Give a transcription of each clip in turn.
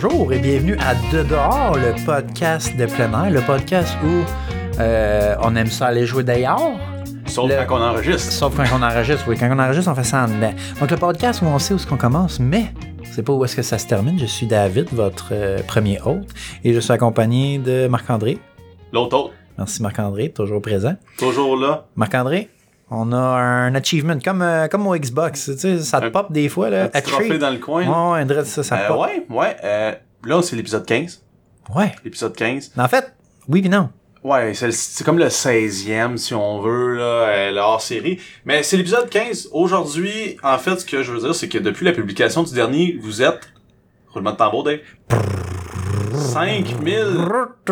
Bonjour et bienvenue à De dehors, le podcast de plein air, le podcast où euh, on aime ça aller jouer dehors. Sauf Le- quand on enregistre. Sauf quand on enregistre, oui. Quand on enregistre, on fait ça en dedans. Donc, le podcast où on sait où est-ce qu'on commence, mais c'est pas où est-ce que ça se termine. Je suis David, votre euh, premier hôte, et je suis accompagné de Marc-André. L'autre autre, Merci Marc-André, toujours présent. toujours là. Marc-André, on a un achievement, comme, euh, comme au Xbox. Tu sais, ça te Un- pop des fois, là. Un petit trophée dans le coin. Ouais, André, ça, ça Euh, pop. ouais, ouais. euh, là, c'est l'épisode 15. Ouais. L'épisode 15. En fait, oui puis non. Ouais, c'est comme le 16e, si on veut, là, euh, le hors-série. Mais c'est l'épisode 15. Aujourd'hui, en fait, ce que je veux dire, c'est que depuis la publication du dernier, vous êtes... Roulement de tambour, Dave. 5000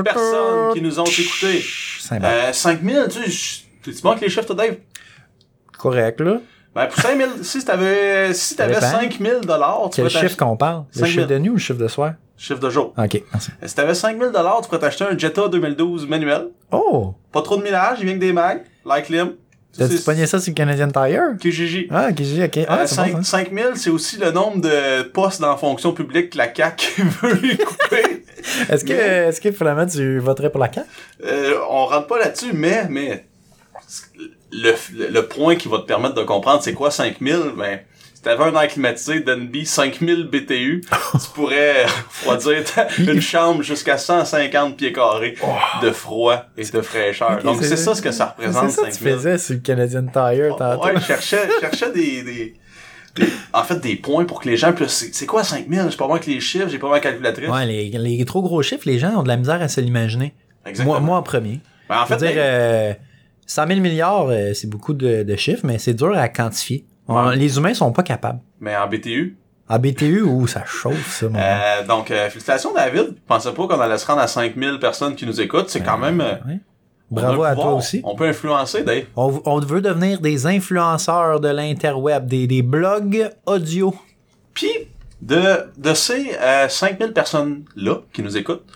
personnes qui nous ont écoutés. Euh, 5000, tu sais, tu manques les chiffres, toi, Dave? Correct, là. Ben, pour 5000, si t'avais, si t'avais dépend. 5000 dollars, tu Quel chiffre qu'on parle? Le 5 000. chiffre de nuit ou le chiffre de soir? Chiffre de jour. Ok, merci. Si t'avais 5000 dollars, tu pourrais t'acheter un Jetta 2012 manuel. Oh! Pas trop de millage, il vient que des mags. Like Lim. T'as-tu pogné ça sur le Canadian Tire? QGJ. Ah, j'ai- ok. Ah, Euh, c'est cinq- bon, ça. 5000, c'est aussi le nombre de postes dans la fonction publique que la CAQ veut y couper. Est-ce que, est-ce que finalement tu voterais pour la CAQ? Euh, on rentre pas là-dessus, mais, mais, le, le, le point qui va te permettre de comprendre c'est quoi 5000, ben, si t'avais un air climatisé d'NB 5000 BTU, tu pourrais refroidir une chambre jusqu'à 150 pieds carrés de froid et de fraîcheur. Donc c'est- c'est ça ce que ça représente C'est ça que tu 5000. faisais sur le Canadian Tire tantôt. Ouais, je cherchais, je cherchais des, des, en fait, des points pour que les gens puissent, c'est c'est quoi 5000? J'ai pas moi avec les chiffres, j'ai pas ma calculatrice. Ouais, les, les trop gros chiffres, les gens ont de la misère à se l'imaginer. Exactement. Moi, moi en premier. Ben, en Je veux fait, dire, euh, 100 000 milliards, euh, c'est beaucoup de, de chiffres, mais c'est dur à quantifier. On- Ouais. les humains sont pas capables. mais en BTU. En BTU, où ça chauffe, ça, mon. Euh, donc, euh, félicitations David. Je pensais pas qu'on allait se rendre à 5000 personnes qui nous écoutent. C'est quand même... Ouais. on a Bravo à pouvoir. toi aussi. On peut influencer, Dave. On, on veut devenir des influenceurs de l'interweb, des, des blogs audio. Puis, de, de ces euh, 5000 personnes-là qui nous écoutent,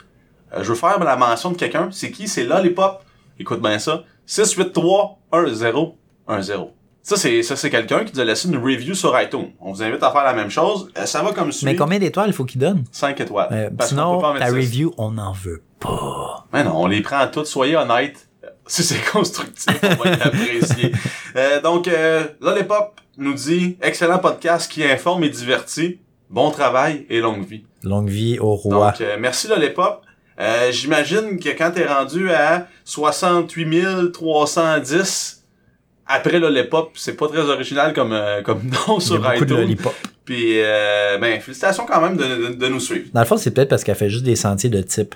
je veux faire la mention de quelqu'un. C'est qui? C'est Lollipop. Écoute bien ça. 683-1010. Ça, c'est, ça, c'est quelqu'un qui nous a laissé une review sur iTunes. On vous invite à faire la même chose. Euh, ça va comme suit. Mais combien d'étoiles il faut qu'il donne? 5 étoiles. Euh, Parce qu'on sinon, peut pas en mettre ta six. review, on n'en veut pas. Mais non, on les prend toutes, soyez honnêtes. Si c'est constructif, on va être apprécié. Euh, donc, euh, Lollipop nous dit « Excellent podcast qui informe et divertit. Bon travail et longue vie. Longue vie au » roi. Donc, euh, merci Lollipop. Euh, J'imagine que quand t'es rendu à 68 310, après Lollipop, c'est pas très original comme, euh, comme nom Il y a sur beaucoup de iTunes. Puis, euh, ben, félicitations quand même de, de- de nous suivre. Dans le fond, c'est peut-être parce qu'elle fait juste des sentiers de type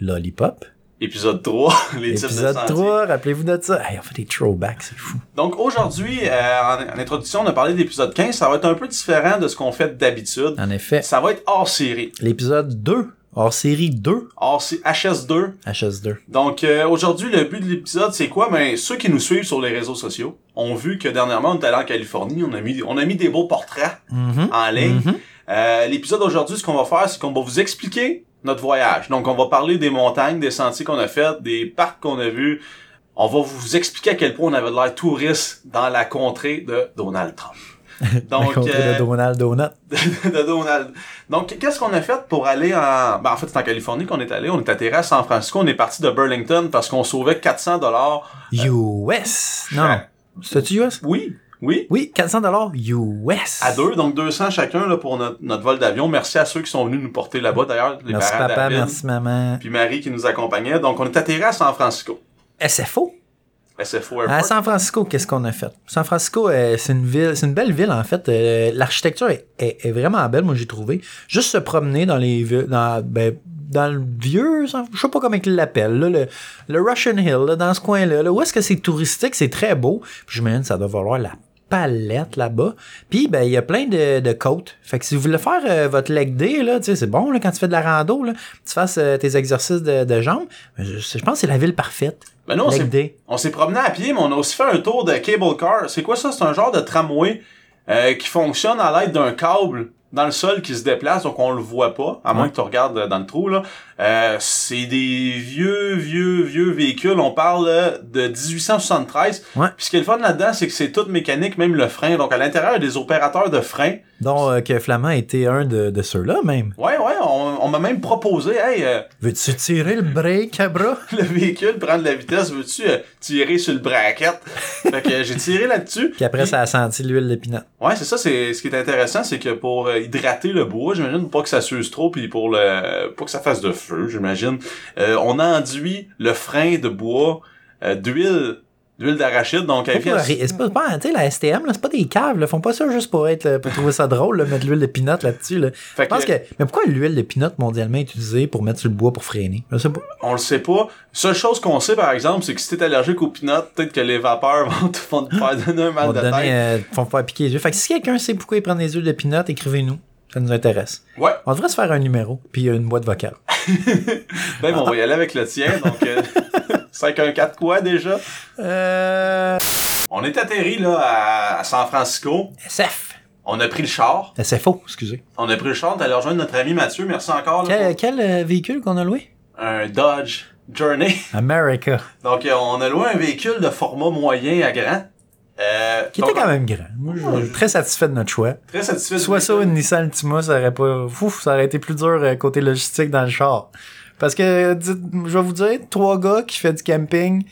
lollipop. Épisode 3, les types de Épisode sentiers. 3, rappelez-vous de ça. Hey, on fait des throwbacks, c'est fou. Donc aujourd'hui, euh, en, en introduction, on a parlé de l'épisode 15. Ça va être un peu différent de ce qu'on fait d'habitude. En effet, Ça va être hors série. l'épisode 2, hors série 2, Hors sé- HS2. HS2. Donc euh, aujourd'hui, le but de l'épisode, c'est quoi? Ben, ceux qui nous suivent sur les réseaux sociaux ont vu que dernièrement, on est allé en Californie. On a mis, on a mis des beaux portraits Mhm. en ligne. Mhm. Euh, l'épisode d'aujourd'hui, ce qu'on va faire, c'est qu'on va vous expliquer notre voyage. Donc, on va parler des montagnes, des sentiers qu'on a fait, des parcs qu'on a vus. On va vous expliquer à quel point on avait de l'air touriste dans la contrée de Donald Trump. Donc, euh, de Donald Donut. de Donald. Donc, qu'est-ce qu'on a fait pour aller en... Ben, en fait, c'est en Californie qu'on est allé. On est atterri à San Francisco. On est parti de Burlington parce qu'on sauvait 400 dollars. US. Non, non. C'était-tu US? Oui, oui. Oui, 400 dollars US. À deux, donc 200 chacun là, pour notre, notre vol d'avion. Merci à ceux qui sont venus nous porter là-bas, d'ailleurs. Merci parents papa, David, merci maman. Puis Marie qui nous accompagnait. Donc, on est atterri à San Francisco. SFO. SFO À. San Francisco, qu'est-ce qu'on a fait? San Francisco, euh, c'est une ville, c'est une belle ville en fait. Euh, L'architecture est, est- est vraiment belle, moi j'ai trouvé. Juste se promener dans les villes, dans, ben, dans le vieux, je sais pas comment ils l'appellent, là, le, le Russian Hill, là, dans ce coin-là, là, où est-ce que c'est touristique, c'est très beau. Puis j'imagine ça doit valoir la palette là-bas. Puis ben il y a plein de, de côtes. Fait que si vous voulez faire euh, votre leg day là, tu sais c'est bon là quand tu fais de la rando là, tu fasses euh, tes exercices de, de jambes. Je, je pense que c'est la ville parfaite. Ben. On s'est promené à pied, mais on a aussi fait un tour de cable car. C'est quoi ça? C'est un genre de tramway euh, qui fonctionne à l'aide d'un câble dans le sol qui se déplace, donc on le voit pas, à moins que tu regardes euh, dans le trou. là. Euh, c'est des vieux, vieux, vieux véhicules. On parle euh, de 1873. Ouais. Puis ce qui est le fun là-dedans, c'est que c'est toute mécanique, même le frein. Donc à l'intérieur, il y a des opérateurs de frein dont euh, que Flamand était un de, de ceux-là même. Ouais, ouais, on, on m'a même proposé, hey, euh, Veux-tu tirer le break à bras? le véhicule, prendre la vitesse, veux-tu euh, tirer sur le bracket? fait que j'ai tiré là-dessus. Puis après, ça a senti l'huile d'épinat. Ouais, c'est ça, c'est ce qui est intéressant, c'est que pour euh, hydrater le bois, j'imagine, pas que ça s'use trop, puis pour le pas que ça fasse de feu, j'imagine, euh, on enduit le frein de bois euh, d'huile d'huile d'arachide, donc elle C'est pas, pas- tu sais, la STM, là, c'est pas des caves, là. Font pas ça juste pour être, pour trouver ça drôle, là, mettre l'huile de pinot là-dessus, là. Je pense que, mais pourquoi l'huile de pinot mondialement est utilisée pour mettre sur le bois pour freiner? Je sais pas. on le sait pas. Seule chose qu'on sait, par exemple, c'est que si t'es allergique aux peanuts, peut-être que les vapeurs vont te, vont te faire donner un mal va de te donner, tête. euh, faire piquer les yeux. Fait que si quelqu'un sait pourquoi ils prennent des huiles de pinot, écrivez-nous. Ça nous intéresse. Ouais, On devrait se faire un numéro, puis une boîte vocale. ben on va y aller avec le tien, donc euh, 514 quoi déjà? Euh... On est atterri là à, à San Francisco. SF. On a pris le char. C'est faux, excusez. On a pris le char, t'allais rejoindre notre ami Mathieu, merci encore. là, Quel, quel, euh, véhicule qu'on a loué? un Dodge Journey. America. Donc, euh, on a loué un véhicule de format moyen à grand. Euh, Qui donc, était quand même grand. Moi, je suis très satisfait de notre choix. Très satisfait. Soit ça une Nissan Altima, ça aurait pas. Ouf, ça aurait été plus dur euh, côté logistique dans le char. Parce que, dites- je vais vous dire, trois gars qui fait du camping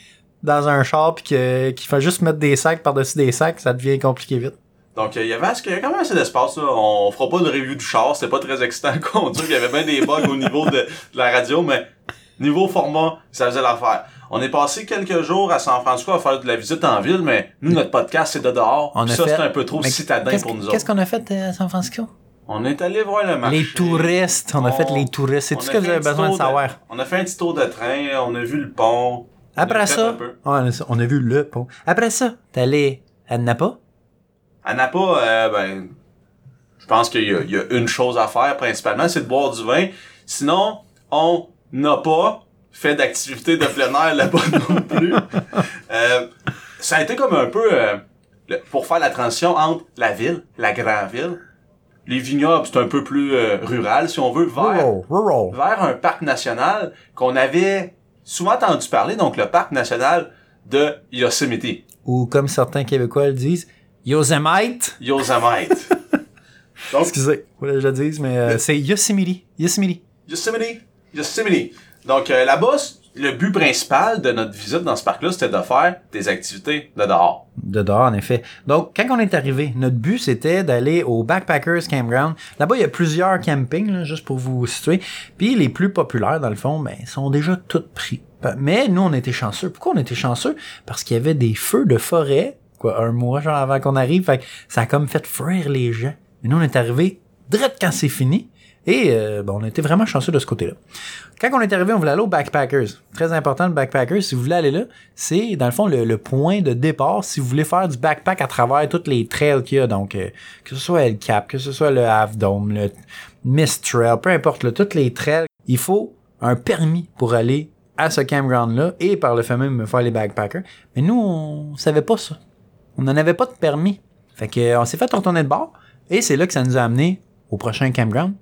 dans un char puis qui fait juste mettre des sacs par-dessus des sacs, ça devient compliqué vite. Donc, euh, il y avait il y a quand même assez d'espace. là? On fera pas de review du char, c'était pas très excitant à conduire. Il y avait bien des bugs au niveau de, de la radio, mais niveau format, ça faisait l'affaire. On est passé quelques jours à San Francisco à faire de la visite en ville, mais nous, notre podcast, c'est de dehors. On Puis a ça, c'est un peu trop Mais citadin qu'est-ce pour nous Qu'est-ce autres. qu'on a fait euh, à San Francisco? On est allé voir le marché. Les touristes. On a fait les touristes. C'est tout ce que vous avez besoin de savoir. On a fait un petit tour de train, on a vu le pont. Après On ça, on a, on a vu le pont. Après ça, t'es allé à Napa? À Napa, euh, ben, je pense qu'il y, a- il y a une chose à faire principalement, c'est de boire du vin. Sinon, on n'a pas fait d'activité de plein air là-bas non plus. Euh, ça a été comme un peu euh, pour faire la transition entre la ville, la grande ville. Les vignobles, c'est un peu plus euh, rural, si on veut, vers, Rural, rural. vers un parc national qu'on avait souvent entendu parler, donc le parc national de Yosemite. Ou comme certains Québécois le disent, Yosemite. Yosemite. donc, Excusez, je le dise, mais euh, c'est Yosemite. Yosemite. Yosemite. Yosemite. Donc euh, là-bas, le but principal de notre visite dans ce parc-là, c'était de faire des activités de dehors. De dehors, en effet. Donc, quand on est arrivé, notre but, c'était d'aller au Backpackers Campground. Là-bas, il y a plusieurs campings, là, juste pour vous situer. Puis, les plus populaires, dans le fond, ben, sont déjà tous pris. Mais nous, on était chanceux. Pourquoi on était chanceux? Parce qu'il y avait des feux de forêt, quoi, un mois, genre, avant qu'on arrive. Fait que ça a comme fait fuir les gens. Mais nous, on est arrivé direct quand c'est fini. Et euh, ben, on été vraiment chanceux de ce côté-là. Quand on est arrivé, on voulait aller au Backpackers. Très important, le Backpackers, si vous voulez aller là, c'est dans le fond le, le point de départ si vous voulez faire du backpack à travers toutes les trails qu'il y a. Donc, euh, que ce soit El Cap, que ce soit le Half Dome, le Mist Trail, peu importe, là, toutes les trails, il faut un permis pour aller à ce campground-là et par le fait même faire les backpackers. Mais nous, on savait pas ça. On n'en avait pas de permis. Fait que, euh, s'est fait retourner de bord et c'est là que ça nous a amené au prochain campground,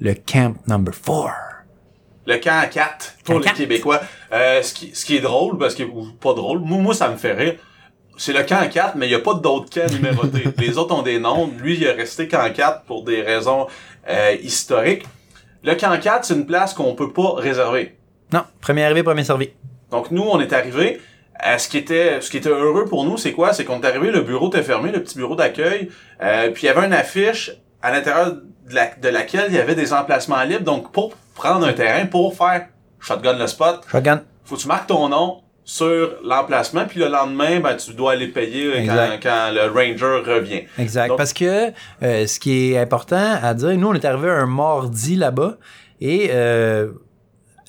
le Camp Number 4. Le camp 4 pour les 4. Québécois. Euh, ce, qui, ce qui est drôle, parce que ou pas drôle, moi, moi ça me fait rire. C'est le camp 4, mais il n'y a pas d'autres camps numérotés. les autres ont des noms. Lui, il est resté camp 4 pour des raisons euh, historiques. Le camp 4, c'est une place qu'on peut pas réserver. Non, premier arrivé, premier servi. Donc nous, on est arrivé. Euh, ce qui était, ce qui était heureux pour nous, c'est quoi? C'est qu'on est arrivé, le bureau était fermé, le petit bureau d'accueil. Euh, puis il y avait une affiche à l'intérieur de, la- de laquelle il y avait des emplacements libres. Donc pour prendre un terrain, pour faire shotgun le spot, Shotgun. faut que tu marques ton nom sur l'emplacement, puis le lendemain, ben, tu dois aller payer quand, le ranger revient. Exact. Donc- Parce que euh, ce qui est important à dire, nous, on est arrivé un mardi là-bas et euh,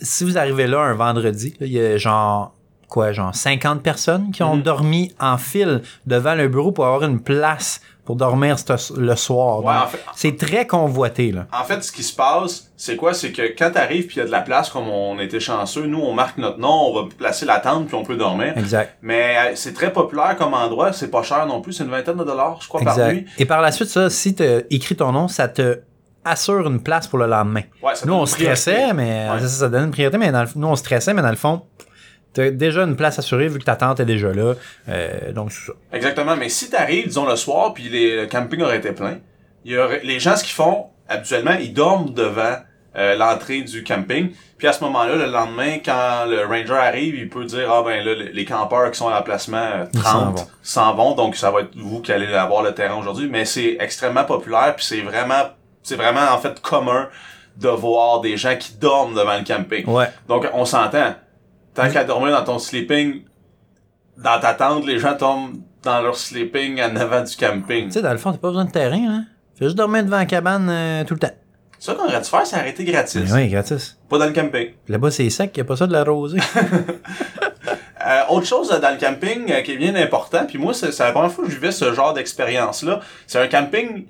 si vous arrivez là un vendredi, il y a genre quoi, genre 50 personnes qui ont Mhm. dormi en file devant le bureau pour avoir une place pour dormir le soir. Ouais, Donc, en fait- c'est très convoité, là. En fait, ce qui se passe, c'est quoi? C'est que quand t'arrives puis il y a de la place, comme on était chanceux, nous, on marque notre nom, on va placer la tente puis on peut dormir. Exact. Mais euh, c'est très populaire comme endroit, c'est pas cher non plus, c'est une vingtaine de dollars, je crois, par nuit. Et par la suite, ça, si tu écris ton nom, ça te assure une place pour le lendemain. Ouais, ça Nous, on stressait, mais Ouais. ça, ça donne une priorité, mais dans le- nous, on stressait, mais dans le fond, t'as déjà une place assurée vu que ta tante est déjà là. Euh, donc, c'est ça. Exactement, mais si t'arrives, disons, le soir, puis les- le camping aurait été plein, il y a, les gens, ce qu'ils font, habituellement, ils dorment devant euh, l'entrée du camping. Puis à ce moment-là, le lendemain, quand le ranger arrive, il peut dire ah ben là les campeurs qui sont à l'emplacement euh, Ils s'en 30 vont. s'en vont. donc ça va être vous qui allez avoir le terrain aujourd'hui. Mais c'est extrêmement populaire puis c'est vraiment c'est vraiment en fait commun de voir des gens qui dorment devant le camping. Ouais. Donc on s'entend. Tant qu'à dormir dans ton sleeping, dans ta tente, les gens tombent dans leur sleeping en avant du camping. Tu sais, dans le fond, t'as pas besoin de terrain, hein. Fais juste dormir devant la cabane euh, tout le temps. Ça qu'on aurait dû faire, c'est arrêter gratis. Mais oui, gratis. Pas dans le camping. Là-bas, c'est sec, y a pas ça de la rosée. Euh, autre chose euh, dans le camping euh, qui est bien important, puis moi, c'est c'est la première fois que je vivais ce genre d'expérience-là. C'est un camping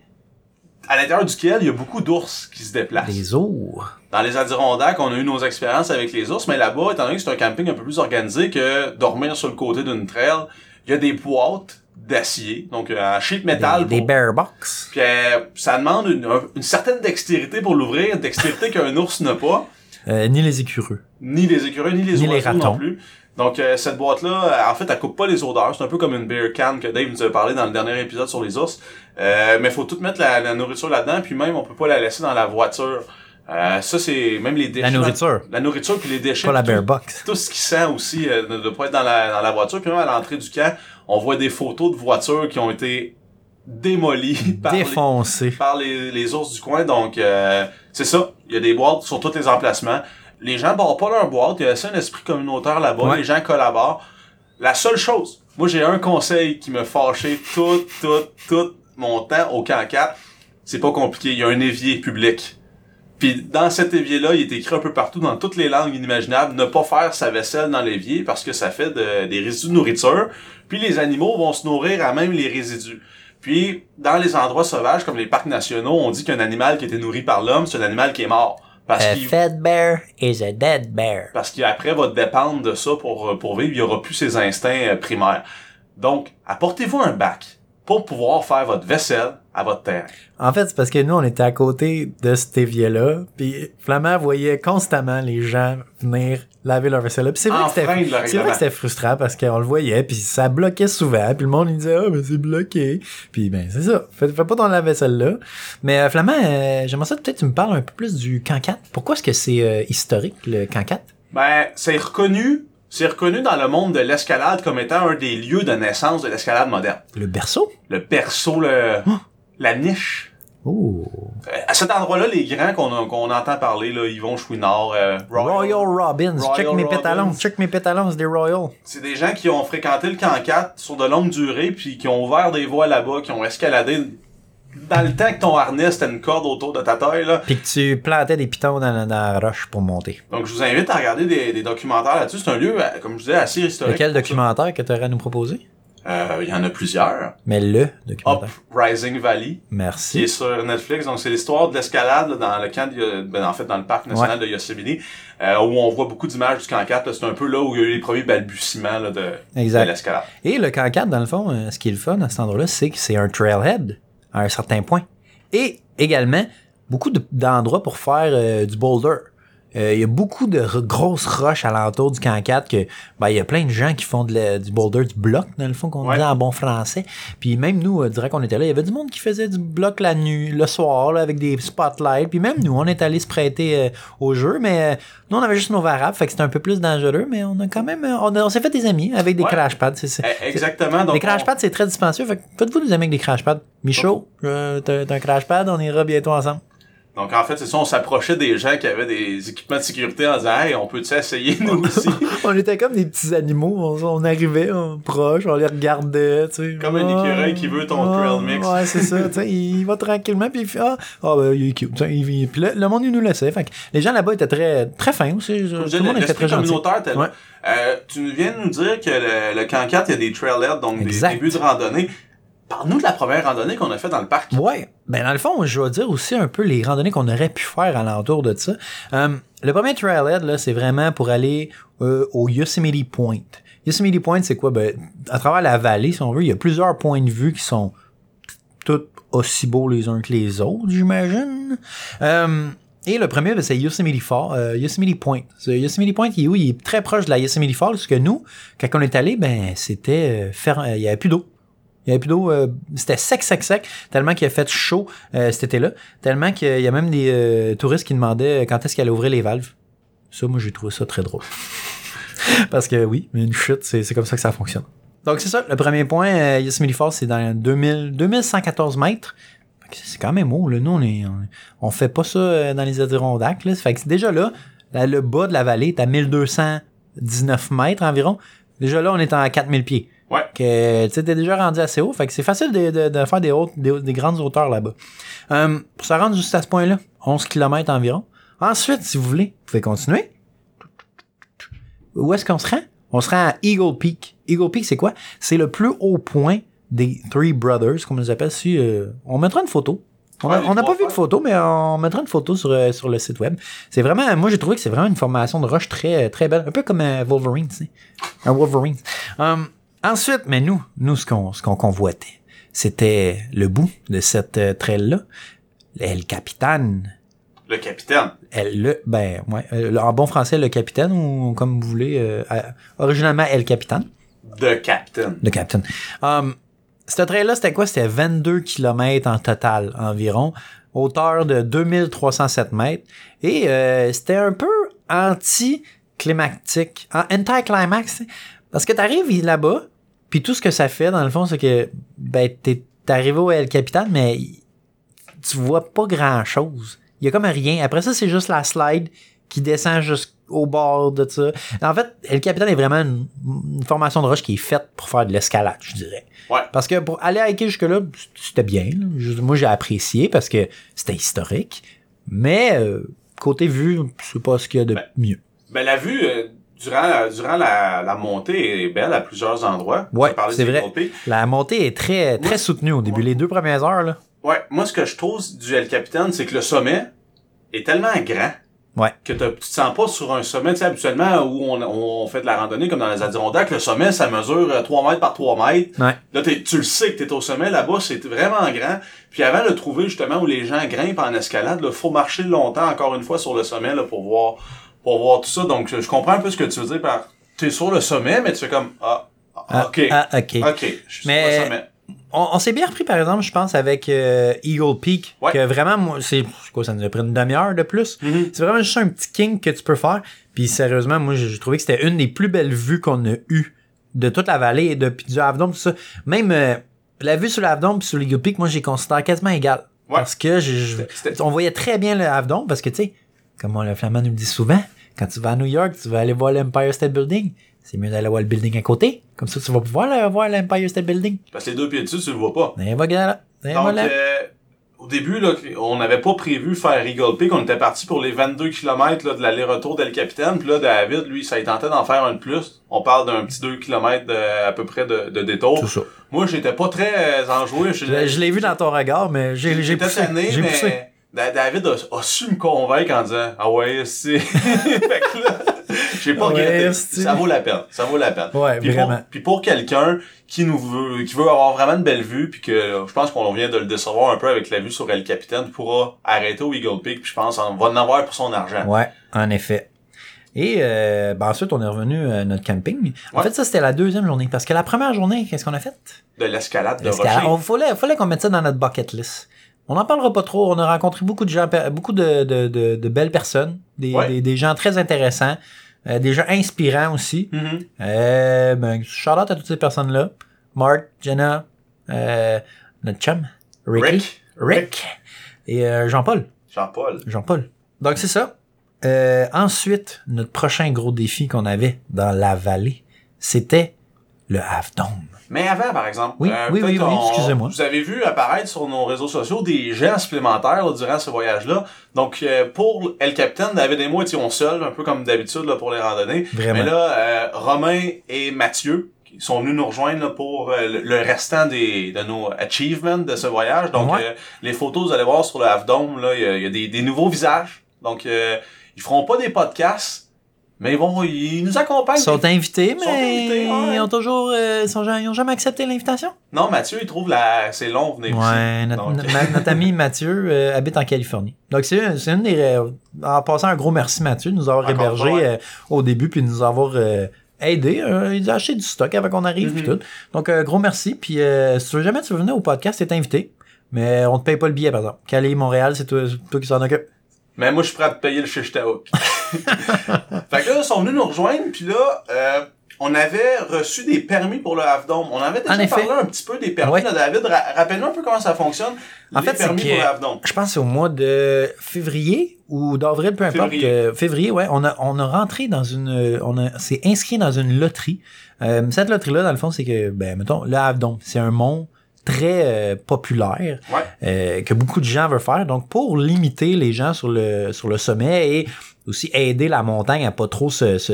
à l'intérieur duquel il y a beaucoup d'ours qui se déplacent. Les ours. Dans les Adirondacks, on a eu nos expériences avec les ours, mais là-bas, étant donné que c'est un camping un peu plus organisé que dormir sur le côté d'une trail, il y a des boîtes d'acier, donc euh, en sheet metal. Des, bear box. Puis euh, ça demande une, un- une certaine dextérité pour l'ouvrir, dextérité qu'un ours n'a pas Euh, ni les écureux. ni les écureuils, ni les Ni les oiseaux non ratons. plus. Donc euh, cette boîte-là, euh, en fait, elle coupe pas les odeurs. C'est un peu comme une beer can que Dave nous a parlé dans le dernier épisode sur les ours. Euh, mais faut tout mettre la, la nourriture là-dedans, puis même on peut pas la laisser dans la voiture. Euh, ça c'est même les déchets. La nourriture. La nourriture puis les déchets. Pas la bear tout, box. tout ce qui sent aussi euh, ne doit pas être dans la, dans la voiture. Puis même à l'entrée du camp, on voit des photos de voitures qui ont été démolies par les, par les, les ours du coin. Donc, euh, c'est ça. Il y a des boîtes sur tous les emplacements. Les gens barrent pas leur boîte. Il y a aussi un esprit communautaire là-bas. Ouais. Les gens collaborent. La seule chose, moi, j'ai un conseil qui me fâchait tout, tout, tout mon temps au camp 4. C'est pas compliqué. Il y a un évier public. Puis dans cet évier-là, il est écrit un peu partout dans toutes les langues inimaginables, ne pas faire sa vaisselle dans l'évier parce que ça fait de- des résidus de nourriture. Puis les animaux vont se nourrir à même les résidus. Puis dans les endroits sauvages comme les parcs nationaux, on dit qu'un animal qui a été nourri par l'homme, c'est un animal qui est mort. Parce A qu'il fed bear is a dead bear. parce qu'après va dépendre de ça pour, euh, pour vivre, il y aura plus ses instincts euh, primaires. Donc, apportez-vous un bac pour pouvoir faire votre vaisselle à votre terre. En fait, c'est parce que nous, on était à côté de cet évier-là, puis Flamand voyait constamment les gens venir laver leur vaisselle là. Puis c'est vrai, que c'est vrai que c'était frustrant parce qu'on le voyait, puis ça bloquait souvent, puis le monde il disait ah ben c'est bloqué, puis ben c'est ça, fais, fais pas ton lave-vaisselle là. Mais euh, Flamand, euh, j'aimerais ça peut-être que tu me parles un peu plus du 4. Pourquoi est-ce que c'est euh, historique le 4 Ben, c'est reconnu, c'est reconnu dans le monde de l'escalade comme étant un des lieux de naissance de l'escalade moderne. Le berceau? Le berceau, le, la niche. Oh, À cet endroit-là, les grands qu'on entend parler, là, Yvon Chouinard, euh, Royal, Robbins, Royal check mes Robbins. pétalons, check mes pétalons, c'est des Royal. c'est des gens qui ont fréquenté le camp 4 sur de longues durées, puis qui ont ouvert des voies là-bas, qui ont escaladé dans le temps que ton harnais c'était une corde autour de ta taille, là. Puis que tu plantais des pitons dans, la- dans la roche pour monter. Donc, je vous invite à regarder des, des documentaires là-dessus. C'est un lieu, euh, comme je disais, assez historique. Ça. documentaire que tu aurais à nous proposer? Euh, Il y en a plusieurs. Mais le Up documentaire. Rising Valley, qui est Merci. sur Netflix. Donc, c'est l'histoire de l'escalade dans le camp, de, ben, en fait, dans le parc national de Yosemite, euh, où on voit beaucoup d'images du camp 4. là. C'est un peu là où il y a eu les premiers balbutiements là, de, de l'escalade. Et le camp 4, dans le fond, euh, ce qui est le fun à cet endroit-là, c'est que c'est un trailhead à un certain point. Et également, beaucoup de- d'endroits pour faire du boulder. Euh, Il y a beaucoup de grosses roches alentour du camp 4 que ben, il y a plein de gens qui font de la- du boulder, du bloc, dans le fond, qu'on Ouais. dit en bon français. Puis même nous, euh, direct qu'on était là, il y avait du monde qui faisait du bloc la nuit, le soir, là, avec des spotlights. Puis même nous, on est allé se prêter euh, au jeu, mais euh, nous, on avait juste nos variables, fait que c'était un peu plus dangereux, mais on a quand même, on, on s'est fait des amis avec des Ouais. crash pads. c'est- Eh, Exactement. Donc, les crash on- pads, c'est très dispensieux. Fait que faites-vous des amis avec des crash pads. Michaud, t'as un crash pad, on ira bientôt ensemble. Donc, en fait, c'est ça, on s'approchait des gens qui avaient des équipements de sécurité en disant, hey, on peut-tu essayer, nous aussi? on était comme des petits animaux. On, on arrivait on, proche, on les regardait. Tu sais. Comme un Ah, écureuil qui veut ton ah, trail mix. Ouais, c'est ça. tu sais, il va tranquillement, puis il fait Ah, ah ben, il est cute. Tu sais, il- Puis là, le monde, il nous laissait. Fait que les gens là-bas étaient très, très fins aussi. Je Tout le monde était très gentil. Ouais. Euh, tu viens de nous dire que le, le 4, il y a des trailheads, donc des Exact. débuts de randonnée. Parle-nous de la première randonnée qu'on a fait dans le parc. Ouais. Ben, dans le fond, je vais dire aussi un peu les randonnées qu'on aurait pu faire alentour de ça. Euh, le premier trailhead, là, c'est vraiment pour aller euh, au Yosemite Point. Yosemite Point, c'est quoi? Ben, à travers la vallée, si on veut, il y a plusieurs points de vue qui sont tous aussi beaux les uns que les autres, j'imagine. Euh, et le premier, ben, c'est Yosemite Fall, Yosemite Point. Yosemite Point, il est où? Il est très proche de la Yosemite Fall, parce que nous, quand on est allé, ben, c'était, euh, il y avait plus d'eau. Il Il y avait plus d'eau. euh, c'était sec, sec, sec. Tellement qu'il a fait chaud euh, cet été-là. Tellement qu'il y a même des euh, touristes qui demandaient quand est-ce qu'elle allait ouvrir les valves. Ça, moi, j'ai trouvé ça très drôle. Parce que oui, une chute, c'est comme ça que ça fonctionne. Donc, c'est ça. Le premier point, euh, Yosemite Falls, c'est dans 2000, 2114 mètres. C'est quand même haut, là. Nous, on, est, on, fait pas ça euh, dans les Adirondacks, là. Fait que déjà là, là, le bas de la vallée est à 1219 mètres environ. Déjà là, on est à 4000 pieds. Ouais. Que, tu sais, t'es déjà rendu assez haut. Fait que c'est facile de, de, de faire des, hautes, des, des grandes hauteurs là-bas. Euh, pour se rendre juste à ce point-là, 11 km environ. Ensuite, si vous voulez, vous pouvez continuer. Où est-ce qu'on se rend? On se rend à Eagle Peak. Eagle Peak, c'est quoi? C'est le plus haut point des Three Brothers, comme on les appelle. Si, euh, on mettra une photo. On Ouais, n'a pas vu de photo, mais on mettra une photo sur, euh, sur le site web. C'est vraiment, moi j'ai trouvé que c'est vraiment une formation de roche très, très belle. Un peu comme un Wolverine, tu sais. Un Wolverine. Hum, ensuite, mais nous, nous, ce qu'on, ce qu'on convoitait, c'était le bout de cette euh, trail-là. El Capitan. Le capitaine. Elle, le, ben, ouais, euh, en bon français, le capitaine, ou comme vous voulez, euh, originalement El Capitan. De capitaine. Le Captain. Um, cette trail-là, c'était quoi? C'était 22 km en total environ, hauteur de 2307 mètres. Et euh, c'était un peu anti-climactique, anti-climax. Parce que t'arrives là-bas, puis tout ce que ça fait, dans le fond, c'est que ben, t'es arrivé au El Capitan, mais tu vois pas grand-chose. Il y a comme rien. Après ça, c'est juste la slide qui descend jusqu'au bord de ça. En fait, El Capitan est vraiment une, une formation de roche qui est faite pour faire de l'escalade, je dirais. Ouais. Parce que pour aller hiker jusque-là, c'était bien. là. Moi, j'ai apprécié parce que c'était historique. Mais euh, côté vue, c'est pas ce qu'il y a de Ben, mieux. Ben, la vue, euh, durant, durant la, la montée est belle à plusieurs endroits. Tu parlais c'est vrai. La montée est très, très soutenue au début. Ouais. Les deux premières heures, là. Ouais, moi, ce que je trouve du El Capitan, c'est que le sommet est tellement grand Ouais. que tu te sens pas sur un sommet, tu sais, habituellement, où on, on fait de la randonnée, comme dans les Adirondacks, le sommet, ça mesure euh, 3 mètres par 3 mètres. Ouais. Là, tu le sais que t'es au sommet, là-bas, c'est vraiment grand. Puis avant de trouver, justement, où les gens grimpent en escalade, il faut marcher longtemps, encore une fois, sur le sommet, là, pour voir, pour voir tout ça. Donc, je je comprends un peu ce que tu veux dire par, t'es sur le sommet, mais tu fais comme, ah, ah, Ah, ok, ah, ok. ok, je suis Mais- sur le sommet. On, on s'est bien repris, par exemple, je pense, avec euh, Eagle Peak. Ouais. Que vraiment, moi, c'est quoi, ça nous a pris une demi-heure de plus. Mhm. C'est vraiment juste un petit king que tu peux faire. Puis sérieusement, moi, j'ai trouvé que c'était une des plus belles vues qu'on a eues de toute la vallée et de, puis du Half Dome, tout ça. Même euh, la vue sur le Half Dome puis sur l'Eagle Peak, moi, j'ai considéré quasiment égal. Ouais. Parce que je- je- on voyait très bien le Half Dome parce que, tu sais, comme on, le Flamand nous le dit souvent, quand tu vas à New York, tu vas aller voir l'Empire State Building. C'est mieux d'aller voir le building à côté. Comme ça, tu vas pouvoir aller voir l'Empire State Building. Parce que les deux pieds dessus, tu le vois pas. Et voilà. Et Donc, voilà. euh, au début, là, on n'avait pas prévu faire Eagle Peak. On était parti pour les 22 km là, de l'aller-retour d'El Capitaine. Puis là, David, lui, ça il tentait d'en faire un de plus. On parle d'un petit 2 km de- à peu près de, de détour. Tout ça. Moi, j'étais pas très euh, enjoué. Je, je l'ai vu dans ton regard, mais j'ai poussé. J'ai mais poussé. Da- David a, a su me convaincre en disant Ah ouais, c'est. fait que là, j'ai pas regretté. Ça vaut la peine. Ça vaut la peine. Ouais, Puis vraiment. Pour, puis pour quelqu'un qui nous veut, qui veut avoir vraiment une belle vue, puis que je pense qu'on vient de le décevoir un peu avec la vue sur El Capitaine, pourra arrêter au Eagle Peak, puis je pense qu'on va en avoir pour son argent. Ouais, en effet. Et euh, ben ensuite, on est revenu à notre camping. En Ouais. fait, ça, c'était la deuxième journée. Parce que la première journée, qu'est-ce qu'on a fait? De l'escalade de L'escalade. rocher. On fallait, fallait qu'on mette ça dans notre bucket list. On n'en parlera pas trop. On a rencontré beaucoup de gens, beaucoup de, de, de, de belles personnes, des, Ouais. des, des gens très intéressants, euh, des gens inspirants aussi. Mhm. Euh, ben, shout out à toutes ces personnes-là. Mark, Jenna, euh, notre chum, Ricky, Rick. Rick et euh, Jean-Paul. Jean-Paul. Jean-Paul. Donc, c'est ça. Euh, ensuite, notre prochain gros défi qu'on avait dans la vallée, c'était le Half Dome. Mais avant, par exemple, Oui, oui, peut-être oui, oui, on- excusez-moi. Vous avez vu apparaître sur nos réseaux sociaux des gens supplémentaires là, durant ce voyage-là. Donc, euh, pour El Capitaine, David et moi étions seuls, un peu comme d'habitude là, pour les randonnées. Vraiment. Mais là, euh, Romain et Mathieu sont venus nous rejoindre là, pour euh, le- restant des, de nos achievements de ce voyage. Donc, Ouais. euh, les photos, vous allez voir sur le Half Dome, là, il y a, il y a des, des nouveaux visages. Donc, euh, ils feront pas des podcasts, mais ils vont, ils nous accompagnent. Ils sont invités, mais Ils sont invités, ouais. ils ont toujours, euh, ils, sont, ils ont jamais accepté l'invitation? Non, Mathieu, il trouve la, c'est long venir ici. Ouais, notre, Donc- notre- notre ami Mathieu euh, habite en Californie. Donc, c'est c'est une des. euh, en passant, un gros merci, Mathieu, de nous avoir Encore hébergés ouais. euh, au début, puis de nous avoir euh, aider. Euh, il a acheté du stock avant qu'on arrive puis Mhm. tout. Donc, euh, gros merci. Puis, euh, si tu veux jamais tu veux venir au podcast, t'es invité. Mais on te paye pas le billet, par exemple. Cali, Montréal, c'est toi, c'est toi qui s'en occupe. Mais moi, je suis prêt à te payer le shish taouk. fait que là, ils sont venus nous rejoindre, puis là, euh, on avait reçu des permis pour le Half-Dome. On avait déjà En effet. parlé un petit peu des permis, Ouais. là, David. Ra- Rappelle-nous un peu comment ça fonctionne. En les fait, c'est permis pour le. Je pense que c'est au mois de février ou d'avril, peu importe. Février. euh, février, ouais. On a, on a rentré dans une. On a, c'est inscrit dans une loterie. Euh, cette loterie-là, dans le fond, c'est que, ben, mettons, le Havdom, c'est un mont très euh, populaire Ouais. euh, que beaucoup de gens veulent faire. Donc, pour limiter les gens sur le, sur le sommet et aussi aider la montagne à pas trop se, se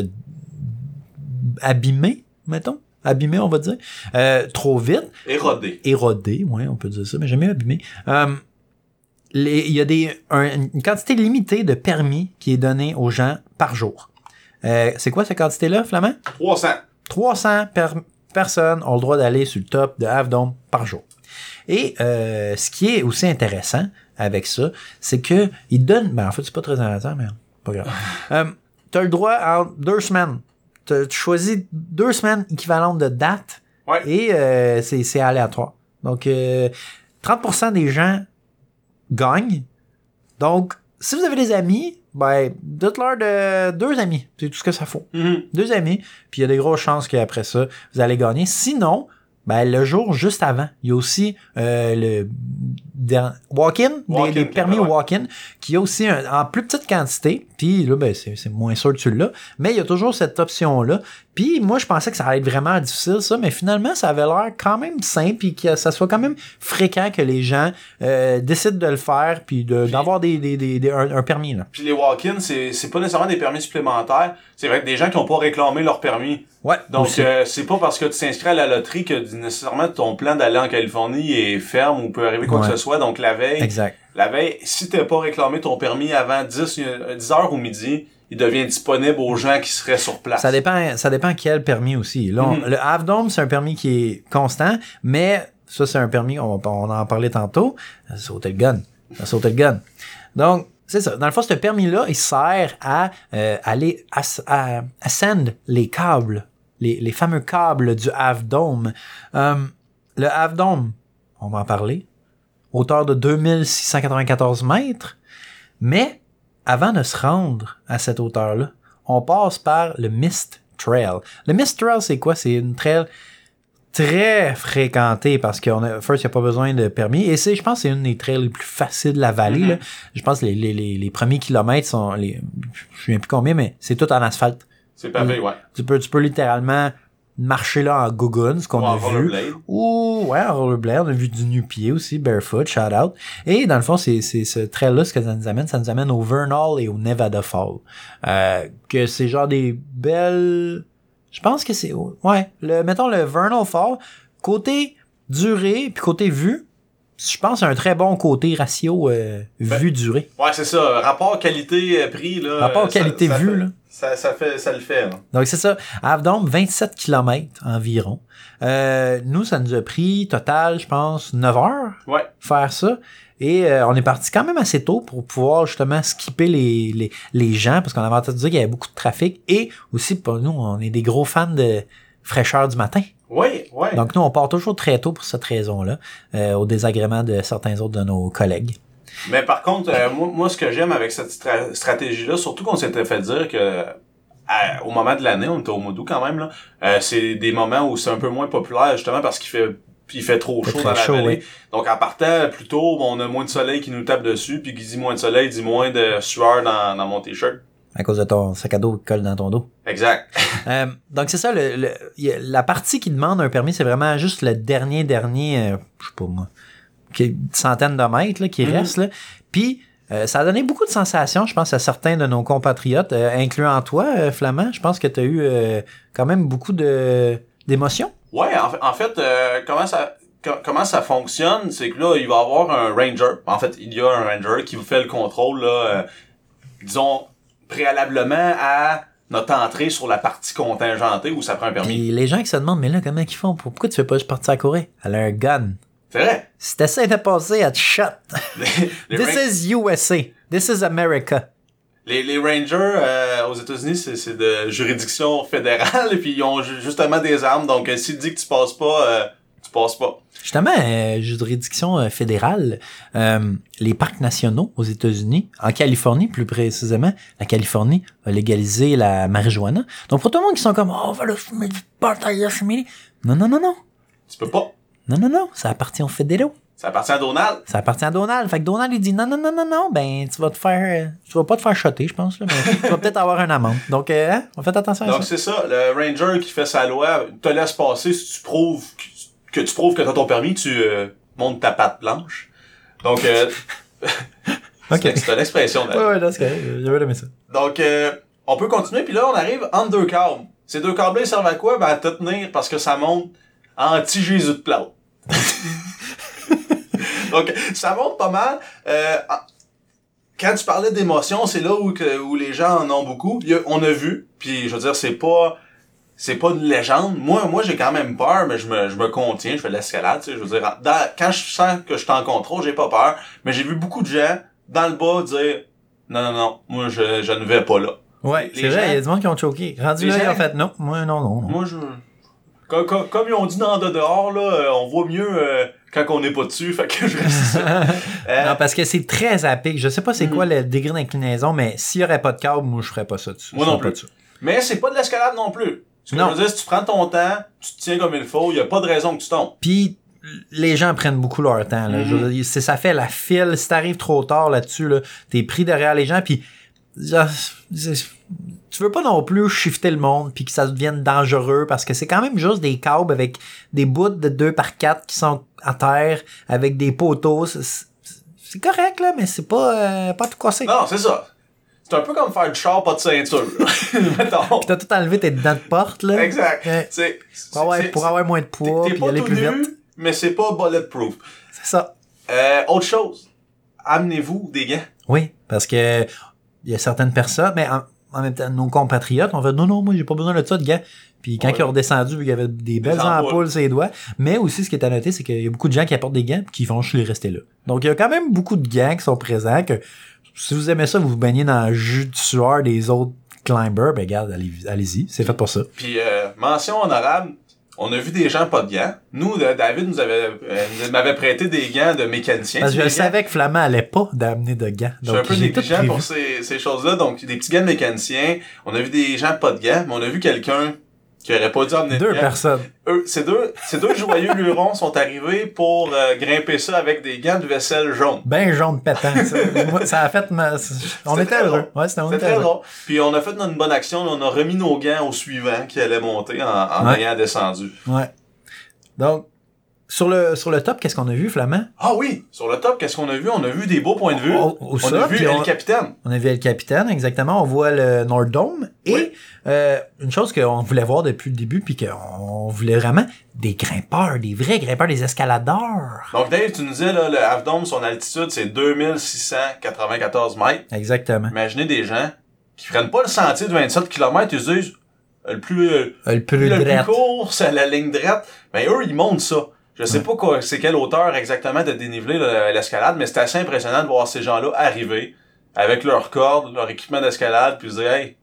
abîmer, mettons. Abîmer, on va dire. euh, trop vite Érodé. érodé, ouais, on peut dire ça, mais jamais abîmé. Euh, les- Il y a des, un- une quantité limitée de permis qui est donnée aux gens par jour. Euh, c'est quoi cette quantité-là, Flamand? 300. 300 per- personnes ont le droit d'aller sur le top de Half Dome par jour. Et euh, ce qui est aussi intéressant avec ça, c'est que ils donnent. Ben en fait, c'est pas très intéressant, mais pas grave. euh, tu as le droit en deux semaines. T'as- Tu choisis deux semaines équivalentes de date Ouais. et euh, c'est c'est aléatoire. Donc, euh, 30% des gens gagnent. Donc, si vous avez des amis, ben, dites-leur de deux amis. C'est tout ce que ça faut Mhm. deux amis, puis il y a des grosses chances qu'après ça, vous allez gagner. Sinon, ben, le jour juste avant, il y a aussi euh, le walk-in, des- Walk-in, des, permis walk-in, qui a aussi un- en plus petite quantité, puis là, ben, c'est moins sûr que tu l'as, mais il y a toujours cette option-là. Puis moi, je pensais que ça allait être vraiment difficile, ça, mais finalement, ça avait l'air quand même simple, puis que ça soit quand même fréquent que les gens euh, décident de le faire, puis d'avoir des, des, des- des- un, un permis. Là. Puis les walk-ins, c'est pas nécessairement des permis supplémentaires. C'est vrai que des gens qui ont pas réclamé leur permis. Ouais, Donc, euh, c'est pas parce que tu t'inscris à la loterie que nécessairement ton plan d'aller en Californie est ferme ou peut arriver quoi Ouais. que ce soit. Donc, la veille, exact. la veille, si t'as pas réclamé ton permis avant 10, euh, 10 heures au midi, il devient disponible aux gens qui seraient sur place. Ça dépend, ça dépend quel permis aussi. Là, on- Mhm. Le Half Dome, c'est un permis qui est constant, mais ça, c'est un permis, on, on en parlait tantôt, sautait le gun. Le gun. Donc, c'est ça. Dans le fond, ce permis-là, il sert à euh, aller à, ascend les câbles, les, les fameux câbles du Half Dome. Euh, le Half Dome, on va en parler, hauteur de 2694 mètres, mais avant de se rendre à cette hauteur-là, on passe par le Mist Trail. Le Mist Trail, c'est quoi? C'est une trail très fréquentée parce qu'on a, first, il n'y a pas besoin de permis. Et c'est, je pense, que c'est une des trails les plus faciles de la vallée, Mhm. là. Je pense que les, les, les, les premiers kilomètres sont, les, je ne sais plus combien, mais c'est tout en asphalte. C'est pavé, ouais. Tu peux, tu peux littéralement marcher là en gogun, ce qu'on a vu. Ou, ouais, en rollerblade, on a vu du nu-pied aussi, barefoot, shout out. Et dans le fond, c'est, c'est ce trail-là, ce que ça nous amène, ça nous amène au Vernal et au Nevada Fall. Euh, que c'est genre des belles, je pense que c'est, ouais, le, mettons le Vernal Fall, côté durée, puis côté vue, je pense un très bon côté ratio euh, Ben, vue-durée. Ouais, c'est ça. Rapport qualité-prix, là. Rapport euh, qualité-vue, ça. Ça, fait, ça le fait, là. Donc c'est ça. Avdom, 27 km environ. Euh, nous, ça nous a pris total, je pense, 9 heures Ouais. faire ça. Et euh, on est parti quand même assez tôt pour pouvoir justement skipper les, les, les gens parce qu'on avait entendu dire qu'il y avait beaucoup de trafic. Et aussi, pour nous, on est des gros fans de fraîcheur du matin. Oui, ouais. Donc nous, on part toujours très tôt pour cette raison-là, euh, au désagrément de certains autres de nos collègues. Mais par contre, euh, moi, moi, ce que j'aime avec cette stra- stratégie-là, surtout qu'on s'était fait dire que à- au moment de l'année, on était au mois d'août quand même, là, euh, c'est des moments où c'est un peu moins populaire, justement parce qu'il fait il fait trop chaud dans la chaud, vallée. oui. Donc en partant plus tôt, on a moins de soleil qui nous tape dessus, puis qui dit moins de soleil, dit moins de sueur dans, dans mon t-shirt. À cause de ton sac à dos qui colle dans ton dos. Exact. Euh, donc c'est ça, le, le- la partie qui demande un permis, c'est vraiment juste le dernier, dernier, euh, je sais pas moi, qui est une centaine de mètres là, qui Mhm. reste. Là. Puis euh, ça a donné beaucoup de sensations, je pense, à certains de nos compatriotes, euh, incluant toi, euh, Flamand. Je pense que tu as eu euh, quand même beaucoup de d'émotions. Ouais, en fait, en fait euh, comment ça co- comment ça fonctionne, c'est que là, il va y avoir un ranger. En fait, il y a un ranger qui vous fait le contrôle, là, euh, disons, préalablement à notre entrée sur la partie contingentée où ça prend un permis. Les gens qui se demandent, mais là, comment ils font? Pourquoi tu fais pas juste partir à courir? Elle a un gun. C'est vrai. Si t'essaies de passer, te shot. Les This is USA. This is America. Les, les Rangers euh, aux États-Unis, c'est, c'est de juridiction fédérale, et puis ils ont ju- justement des armes, donc euh, s'il dit que tu passes pas, euh, tu passes pas. Justement, euh, juridiction euh, fédérale, euh, les parcs nationaux aux États-Unis, en Californie plus précisément, la Californie a légalisé la marijuana. Donc pour tout le monde qui sont comme oh, on va le fumer du pot à. Non, non, non, non. Tu peux pas. Non, non, non. Ça appartient aux fédéraux. Ça appartient à Donald. Ça appartient à Donald. Fait que Donald, il dit non, non, non, non, non, ben, tu vas te faire, tu vas pas te faire shotter, je pense, là, mais tu vas peut-être avoir un amende. Donc, euh, hein, on fait attention à Donc ça. c'est ça, le Ranger qui fait sa loi te laisse passer si tu prouves que, que tu prouves que t'as ton permis, tu euh, montes ta patte blanche. Donc euh, Ok. c'est une expression. Ouais, là. ouais, là, c'est. J'avais aimé ça. Donc euh, on peut continuer puis là on arrive entre deux câbles. Ces deux câbles servent à quoi? Ben à te tenir parce que ça monte anti-Jésus de plate. Donc ça monte pas mal. Euh, en- quand tu parlais d'émotion, c'est là où, que- où les gens en ont beaucoup. A- on a vu, puis je veux dire, c'est pas c'est pas une légende. Moi, moi j'ai quand même peur, mais je me, je me contiens, je fais de l'escalade, tu sais, je veux dire, dans- quand je sens que je suis en contrôle, j'ai pas peur, mais j'ai vu beaucoup de gens dans le bas dire non, non, non, moi je, je ne vais pas là. Ouais, Les c'est vrai, il y a du monde qui ont choqué. Rendu là, gens- ont fait non. Moi, non, non, non. Moi je. Comme, comme, comme ils ont dit dans de dehors, là, euh, on voit mieux euh, quand on n'est pas dessus, fait que je reste. Euh, Non, parce que c'est très à pic. Je sais pas c'est Mhm. quoi le degré d'inclinaison, mais s'il y aurait pas de câble, moi, je ferais pas ça dessus. Moi non plus. pas. Mais c'est pas de l'escalade non plus. Ce que Non. je veux dire, si tu prends ton temps, tu te tiens comme il faut, il y a pas de raison que tu tombes. Puis, les gens prennent beaucoup leur temps. Là. Je veux dire, c'est- ça fait la file. Si t'arrives trop tard là-dessus, là, t'es pris derrière les gens, puis tu veux pas non plus shifter le monde puis que ça devienne dangereux parce que c'est quand même juste des câbles avec des bouts de 2 par 4 qui sont à terre avec des poteaux. C'est- correct, là, mais c'est pas, euh, pas tout cassé. Non, c'est ça. C'est un peu comme faire du char, pas de ceinture. Mettons. T'as tout enlevé tes dents de porte, là. Exact. C'est- Pour avoir, c'est- pour avoir moins de poids puis aller plus nu, vite. mais c'est pas bulletproof. C'est ça. Euh, autre chose. Amenez-vous des gants. Oui, parce que il y a certaines personnes, mais en, en même temps, nos compatriotes ont fait non, non, moi, j'ai pas besoin de ça de gants. Puis quand Ouais. ils ont redescendu, il y avait des belles ampoules. sur les doigts. Mais aussi, ce qui est à noter, c'est qu'il y a beaucoup de gens qui apportent des gants qui vont juste les rester là. Donc, il y a quand même beaucoup de gants qui sont présents que si vous aimez ça, vous vous baignez dans le jus de sueur des autres climbers, ben, regarde, allez- allez-y. c'est fait pour ça. Puis euh, mention honorable, on a vu des gens pas de gants. Nous, euh, David nous avait euh, m'avait prêté des gants de mécanicien. Parce que je gants- savais que Flamand allait pas d'amener de gants. Je suis un Donc, peu négligent pour ces, ces choses-là. Donc, des petits gants de mécaniciens. On a vu des gens pas de gants, mais on a vu quelqu'un qui aurait pas dû emmener de Deux personnes. Eux, ces deux, ces deux joyeux lurons sont arrivés pour euh, grimper ça avec des gants de vaisselle jaune. Ben jaune pétant. Ça, ça a fait ma... On était heureux. drôle. Ouais, c'était très heureux. drôle. Puis on a fait une bonne action. On a remis nos gants au suivant qui allait monter en, en Ouais. ayant descendu. Ouais. Donc, sur le, sur le top, qu'est-ce qu'on a vu, Flamand? Ah oui! Sur le top, qu'est-ce qu'on a vu? On a vu des beaux points de vue. Oh, oh, on ça, a vu on- capitaine. On a vu le capitaine, exactement. On voit le Nord-Dome. Et Oui. euh, une chose qu'on voulait voir depuis le début, puis qu'on voulait vraiment, des grimpeurs, des vrais grimpeurs, des escaladeurs. Donc Dave, tu nous disais, là, le Half Dome, son altitude, c'est 2694 mètres. Exactement. Imaginez des gens qui prennent pas le sentier de 27 km, ils se disent, euh, le plus, euh, Euh, Le plus le plus court, c'est la ligne droite. Mais eux, ils montent ça. Je sais Ouais. pas c'est quelle hauteur exactement de dénivelé l'escalade, mais c'est assez impressionnant de voir ces gens-là arriver avec leurs cordes, leur équipement d'escalade, puis se dire, hey,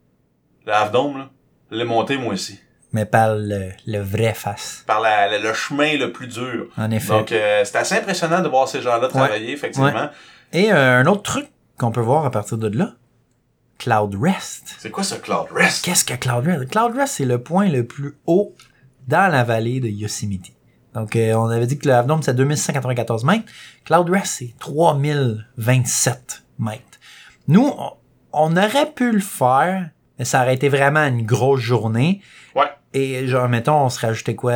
le Half Dome, là, je l'ai monté moi aussi. Mais par le, le vrai face. Par la- la- le chemin le plus dur. En effet. Donc, euh, c'est assez impressionnant de voir ces gens-là travailler, effectivement. Et euh, un autre truc qu'on peut voir à partir de là, Cloud Rest. C'est quoi ce Cloud Rest? Qu'est-ce que Cloud Rest? Cloud Rest, c'est le point le plus haut dans la vallée de Yosemite. Donc, euh, on avait dit que le Half Dome, c'est 2694 mètres. Cloud Rest, c'est 3027 mètres. Nous, on, on aurait pu le faire, mais ça aurait été vraiment une grosse journée. Ouais. Et genre, mettons, on se rajoutait quoi?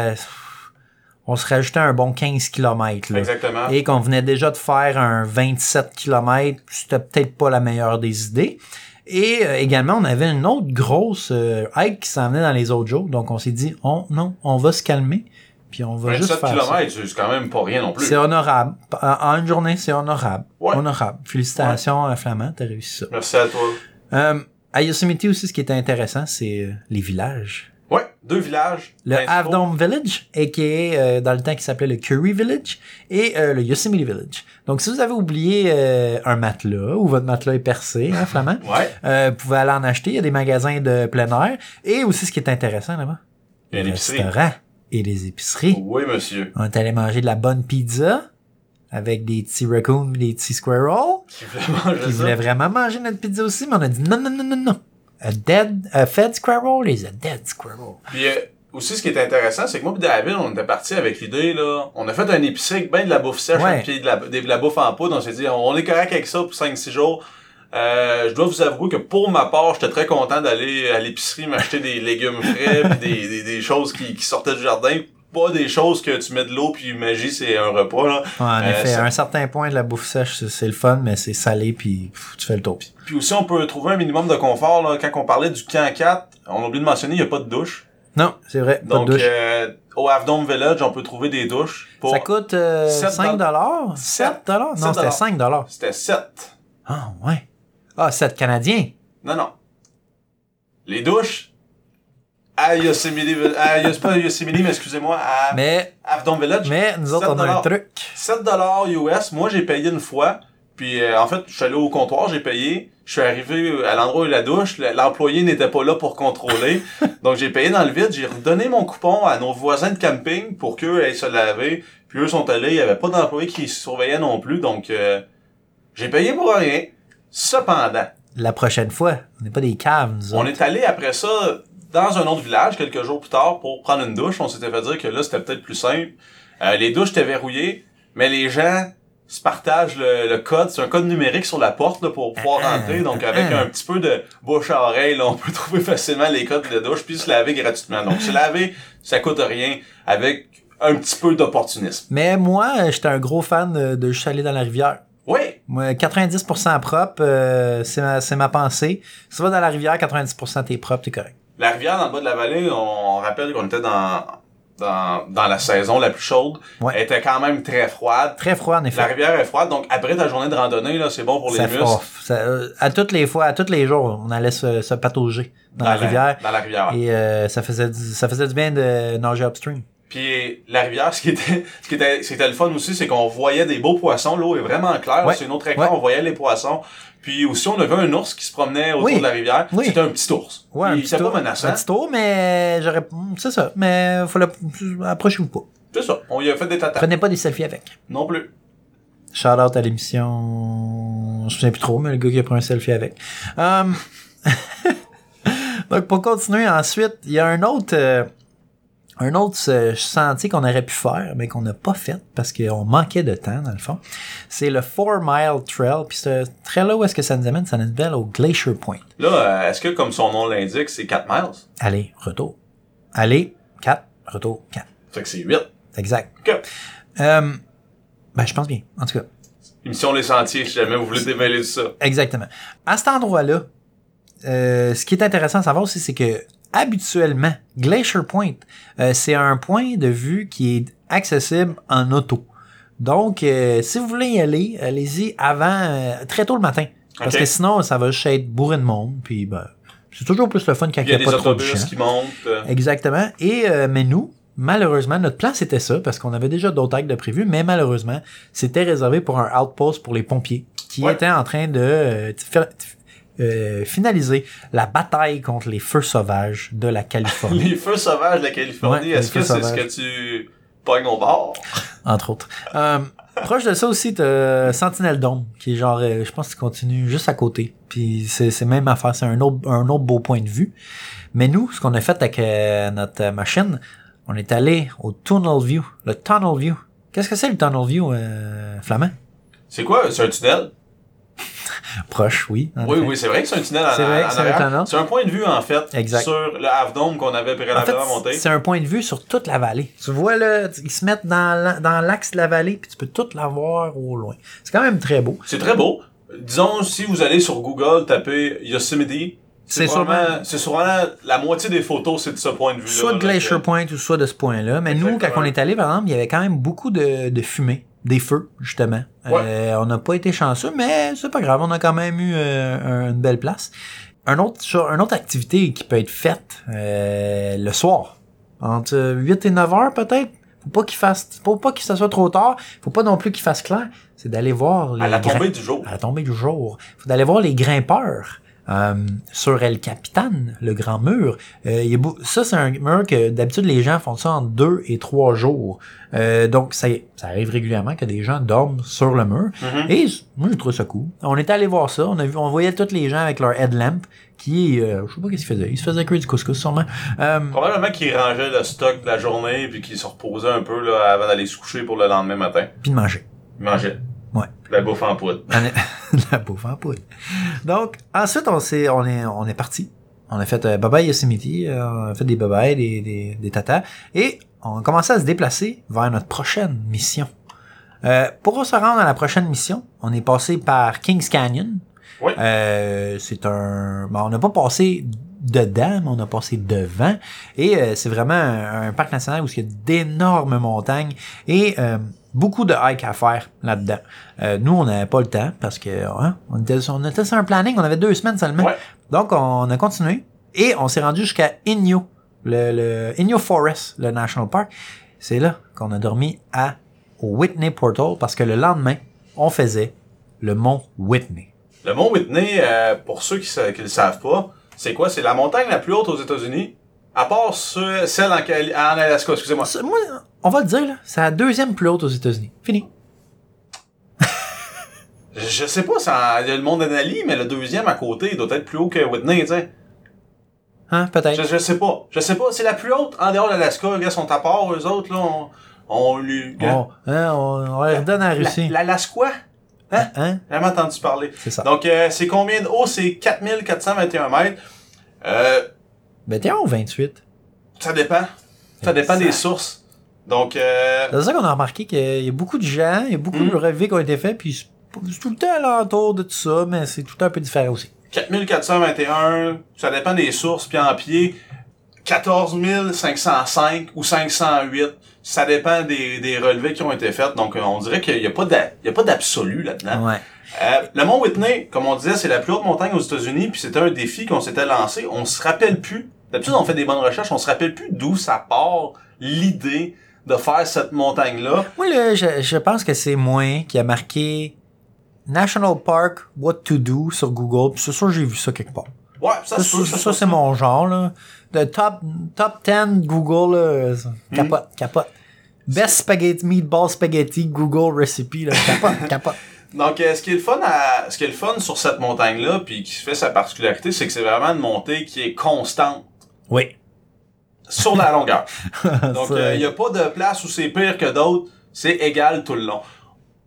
On se rajoutait un bon 15 km. Là. Exactement. Et qu'on venait déjà de faire un 27 km, c'était peut-être pas la meilleure des idées. Et euh, également, on avait une autre grosse euh, hike qui s'en venait dans les autres jours. Donc, on s'est dit, on, non, on va se calmer. Puis on va juste 27 faire km, c'est quand même pas rien non plus. C'est honorable. En une journée, c'est honorable. Ouais. Honorable. Félicitations à Flamand, t'as réussi ça. Merci à toi. Euh, à Yosemite aussi, ce qui était intéressant, c'est euh, les villages. Ouais, deux villages. Le principaux. Half Dome Village, a.k.a. euh, dans le temps qui s'appelait le Curry Village, et euh, le Yosemite Village. Donc, si vous avez oublié euh, un matelas, ou votre matelas est percé, hein, Flamand, Ouais. euh, vous pouvez aller en acheter. Il y a des magasins de plein air. Et aussi, ce qui est intéressant là-bas, Il y et les épiceries. Oui, monsieur. On est allé manger de la bonne pizza avec des petits raccoons des petits squirrels. Qui voulait manger Qui voulaient vraiment manger notre pizza aussi, mais on a dit non, non, non, non, non. A dead, a fed squirrel is a dead squirrel. Puis euh, aussi, ce qui est intéressant, c'est que moi et David, on était partis avec l'idée, là. On a fait un épicerie avec ben de la bouffe sèche, Ouais. puis de la, de la bouffe en poudre. On s'est dit, on est correct avec ça pour 5-6 jours. Euh, je dois vous avouer que pour ma part, j'étais très content d'aller à l'épicerie m'acheter des légumes frais, puis des, des, des choses qui, qui sortaient du jardin. Pas des choses que tu mets de l'eau puis magie, c'est un repas, là. Ouais, en Euh, effet, ça- à un certain point de la bouffe sèche, c'est- le fun, mais c'est salé, puis pff, tu fais le tour. Puis aussi, on peut trouver un minimum de confort, là. Quand on parlait du camp 4, on a oublié de mentionner, il n'y a pas de douche. Non, c'est vrai, pas Donc, de douche. euh, au Half Dome Village, on peut trouver des douches. Pour... Ça coûte euh, sept 5 dollars? 7 dollars? Non, c'était 5 dollars. C'était 7. Ah, ouais. Ah, 7 canadiens. Non, non. Les douches à Yosemite, à Yos- pas à Yosemite, mais excusez-moi, à Mais, Dome Village. mais nous autres, on a un 7 truc. 7 dollars US. Moi, j'ai payé une fois. Puis, euh, en fait, je suis allé au comptoir, j'ai payé. Je suis arrivé à l'endroit où il y a la douche. Le- L'employé n'était pas là pour contrôler. Donc, j'ai payé dans le vide. J'ai redonné mon coupon à nos voisins de camping pour qu'eux aillent se laver. Puis, eux sont allés. Il y avait pas d'employé qui surveillait non plus. Donc, euh, j'ai payé pour rien. Cependant, La prochaine fois, on n'est pas des caves, nous on autres. est allé après ça dans un autre village quelques jours plus tard pour prendre une douche. On s'était fait dire que là, c'était peut-être plus simple. Euh, les douches étaient verrouillées, mais les gens se partagent le, le code. C'est un code numérique sur la porte là, pour pouvoir Ah, rentrer. Donc, ah, avec ah. un petit peu de bouche à oreille, là, on peut trouver facilement les codes de douche puis se laver gratuitement. Donc, se laver, ça coûte rien avec un petit peu d'opportunisme. Mais moi, j'étais un gros fan de, de juste aller dans la rivière. Oui, Moi, 90% propre, euh, c'est ma, c'est ma pensée. Si tu vas dans la rivière, 90% t'es propre, t'es correct. la rivière dans le bas de la vallée, on, on rappelle qu'on était dans, dans, dans la saison la plus chaude. Ouais. Elle était quand même très froide. Très froid, en effet. La rivière est froide, donc après ta journée de randonnée, là, c'est bon pour les Ça muscles. ça, euh, à toutes les fois, à tous les jours, on allait se, se patauger dans, la rivière. Dans la rivière. Et euh, ça faisait du, ça faisait du bien de nager upstream. Puis la rivière, ce qui était, ce qui était, ce qui était le fun aussi, c'est qu'on voyait des beaux poissons. L'eau est vraiment claire. Ouais. C'est une autre écran, Ouais. on voyait les poissons. Puis aussi, on avait un ours qui se promenait autour Oui. de la rivière. Oui. C'était un petit ours. Ouais, un il était pas menaçant. Un petit tour, mais j'aurais, c'est ça. Mais faut le, approchez-vous pas. C'est ça. On y a fait des tatas. Prenez pas des selfies avec. Non plus. Shout out à l'émission. Je me souviens plus trop, mais le gars qui a pris un selfie avec. Um, Donc, pour continuer, ensuite, il y a un autre, euh, un autre euh, sentier qu'on aurait pu faire, mais qu'on n'a pas fait parce qu'on manquait de temps, dans le fond. C'est le Four Mile Trail. Puis ce trail-là, où est-ce que ça nous amène? Ça nous amène au Glacier Point. Là, euh, est-ce que, comme son nom l'indique, c'est 4 miles? Aller, retour. Aller, 4, retour, 4. Fait que c'est 8. Exact. OK. Euh, ben, je pense bien. En tout cas, Émission Les Sentiers, si jamais vous voulez démêler de ça. Exactement. À cet endroit-là, euh, ce qui est intéressant à savoir aussi, c'est que habituellement, Glacier Point, euh, c'est un point de vue qui est accessible en auto. Donc, euh, si vous voulez y aller, allez-y avant, euh, très tôt le matin. Parce que sinon, ça va juste être bourré de monde. Puis, ben, c'est toujours plus le fun quand Il n'y a a, des pas trop de gens. qui montent. Exactement. Et euh, mais nous, malheureusement, notre plan c'était ça parce qu'on avait déjà d'autres actes de prévus, mais malheureusement, c'était réservé pour un outpost pour les pompiers qui Ouais. étaient en train de euh, faire- euh, finaliser la bataille contre les feux sauvages de la Californie, Les feux sauvages de la Californie, Ouais, est-ce que c'est ce que tu pognes au bord? entre autres. Euh, proche de ça aussi, t'as Sentinel Dome, qui est genre, euh, je pense qu'il continue juste à côté. Puis c'est c'est même affaire, c'est un autre, un autre beau point de vue. Mais nous, ce qu'on a fait avec euh, notre machine, on est allé au Tunnel View. Le Tunnel View. Qu'est-ce que c'est le Tunnel View, euh, Flamand? C'est quoi? C'est un tunnel? Proche, oui. en Oui, oui, c'est vrai que c'est un tunnel en, C'est vrai en que c'est un arrière. C'est un point de vue, en fait, Exact. sur le Half Dome qu'on avait En fait, préalablement monté. c'est un point de vue sur toute la vallée. Tu vois là, ils se mettent dans la- dans l'axe de la vallée, puis tu peux tout la voir au loin. C'est quand même très beau. C'est très beau. Disons, si vous allez sur Google, tapez Yosemite, C'est sûrement, c'est sûrement la moitié des photos, c'est de ce point de vue-là. soit de Glacier Point ou soit de ce point-là. Mais nous, quand on est allé, par exemple, il y avait quand même beaucoup de, de fumée, des feux, justement. Ouais. Euh, on n'a pas été chanceux, mais c'est pas grave. On a quand même eu euh, un- une belle place. un autre, une autre activité qui peut être faite euh, le soir, entre 8 et 9 heures peut-être. Faut pas qu'il fasse, faut pas que ça soit trop tard. Faut pas non plus qu'il fasse clair. C'est d'aller voir les À la tombée du jour. à la tombée du jour. Faut d'aller voir les grimpeurs. Euh, sur El Capitan, le grand mur. Euh, il y a beau- ça, c'est un mur que d'habitude les gens font ça en deux et trois jours. Euh, donc, ça, ça arrive régulièrement que des gens dorment sur le mur. Mhm. Et moi, je trouve ça cool. On était allé voir ça. On a vu, on voyait tous les gens avec leur headlamp qui, euh, je sais pas qu'est-ce qu'ils faisaient. Ils se faisaient cuire du couscous, sûrement. Euh, Probablement qu'ils rangeaient le stock de la journée puis qu'ils se reposaient un peu là, avant d'aller se coucher pour le lendemain matin. puis de manger. Ils mangeaient. Ouais. La bouffe en poudre. La bouffe en poudre. Donc, ensuite, on s'est, on est, on est parti. On a fait euh, bye-bye Yosemite, euh, on a fait des bye-bye, des, des, des tatas, et on a commencé à se déplacer vers notre prochaine mission. Euh, pour se rendre à la prochaine mission, on est passé par Kings Canyon. Oui. Euh, c'est un, bon, on n'a pas passé dedans, mais on a passé devant. Et euh, c'est vraiment un, un parc national où il y a d'énormes montagnes et euh, beaucoup de hike à faire là-dedans. Euh, nous, on n'avait pas le temps parce que hein, on, était, on était sur un planning, on avait deux semaines seulement. Ouais. Donc, on a continué et on s'est rendu jusqu'à Inyo, le, le Inyo Forest, le National Park. C'est là qu'on a dormi à au Whitney Portal parce que le lendemain, on faisait le mont Whitney. Le mont Whitney, euh, pour ceux qui ne le savent pas, c'est quoi? C'est la montagne la plus haute aux États-Unis, à part ce- celle en, en Alaska, excusez-moi. Moi, on va le dire, là, c'est la deuxième plus haute aux États-Unis. Fini. Je, sais pas, ça- il y a le mont Denali, mais le deuxième à côté doit être plus haut que Whitney, tu sais. Hein, peut-être. Je, je sais pas. Je sais pas, c'est la plus haute en dehors de l'Alaska. Les gars sont à part, eux autres, là. On, on lui... On, hein, on, on leur donne à la Russie. La- L'Alaska? Hein? Hein? J'ai jamais entendu parler. C'est ça. Donc, euh, c'est combien de haut? C'est 4421 mètres. Euh, Ben, t'es en 28. ça dépend. Ça dépend des sources. Donc, euh, C'est ça qu'on a remarqué qu'il y a beaucoup de gens, il y a beaucoup Mm. de relevés qui ont été faits, puis c'est tout le temps alentour de tout ça, mais c'est tout un peu différent aussi. 4421, ça dépend des sources, puis en pied, 14 505 ou 508. Ça dépend des, des relevés qui ont été faits. Donc, euh, on dirait qu'il n'y a pas d'absolu là-dedans. Ouais. Euh, le mont Whitney, comme on disait, c'est la plus haute montagne aux États-Unis, puis c'était un défi qu'on s'était lancé. On se rappelle plus. D'habitude, on fait des bonnes recherches, on se rappelle plus d'où ça part l'idée de faire cette montagne-là. Moi, là, je, je pense que c'est moi qui a marqué National Park What to Do sur Google, puis c'est sûr j'ai vu ça quelque part. Ouais, ça, peut, ça, c'est mon genre, là. De top, top 10 Google, là, ça, capote, capote. Best spaghetti, meatball spaghetti, Google recipe, là, capote, capote. Donc, euh, ce qui est le fun à, ce qui est le fun sur cette montagne-là, puis qui fait sa particularité, c'est que c'est vraiment une montée qui est constante Oui. Sur la longueur. Donc, il n'y a pas de place où c'est pire que d'autres. C'est égal tout le long.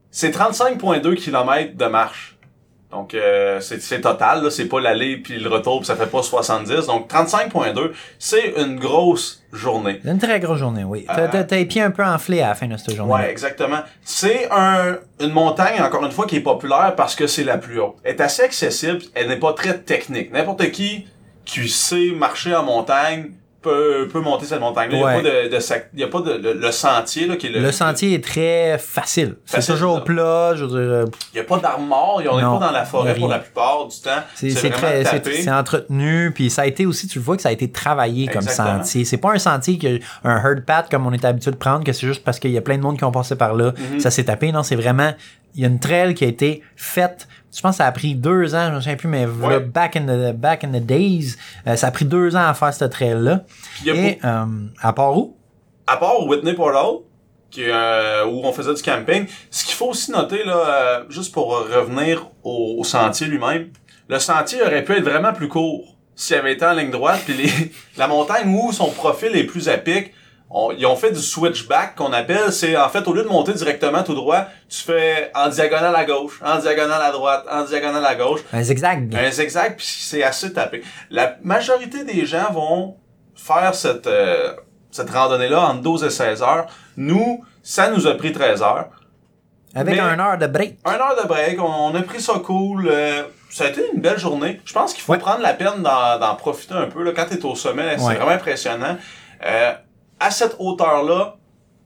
C'est 35,2 km de marche. Donc, euh, c'est total. là. C'est pas l'aller puis le retour, puis ça fait pas 70. Donc, 35,2, c'est une grosse journée. Une très grosse journée, oui. T'as Euh, t'as- les pieds un peu enflés à la fin de cette journée. Ouais, exactement. C'est un, une montagne, encore une fois, qui est populaire parce que c'est la plus haute. Elle est assez accessible, elle n'est pas très technique. N'importe qui qui sait marcher en montagne peut, peut monter cette montagne-là. Il Ouais. n'y a pas de, de sac- y a pas de, le, le sentier, là, qui est le, Le sentier est très facile. C'est toujours là. plat, je veux dire. euh, Il n'y a pas d'armes morts, on n'est pas dans la forêt pour la plupart du temps. C'est très, entretenu, puis ça a été aussi, tu le vois que ça a été travaillé comme sentier. C'est pas un sentier que un herd path comme on est habitué de prendre, que c'est juste parce qu'il y a plein de monde qui ont passé par là, Mhm. ça s'est tapé. Non, c'est vraiment, il y a une trail qui a été faite. Je pense que ça a pris deux ans, je me souviens plus, mais Ouais. back in the back in the days, euh, ça a pris deux ans à faire cette trail là. Puis il y a Et euh, à part où? À part Whitney Portal, qui, euh, où on faisait du camping, ce qu'il faut aussi noter, là, juste pour revenir au, au sentier lui-même, le sentier aurait pu être vraiment plus court s'il avait été en ligne droite, puis les, la montagne où son profil est plus à pic, on- ils ont fait du switchback qu'on appelle, c'est en fait au lieu de monter directement tout droit, tu fais en diagonale à gauche, en diagonale à droite, en diagonale à gauche, Un zigzag. un zigzag, puis c'est assez tapé. La majorité des gens vont faire cette, euh, cette randonnée-là entre 12 et 16 heures. Nous, ça nous a pris 13 heures. Avec mais- un heure de break. Un heure de break, on, on a pris ça cool. euh, ça a été une belle journée. Je pense qu'il faut Ouais. prendre la peine d'en profiter un peu. Là. Quand tu es au sommet, c'est Ouais. vraiment impressionnant. Euh, à cette hauteur-là,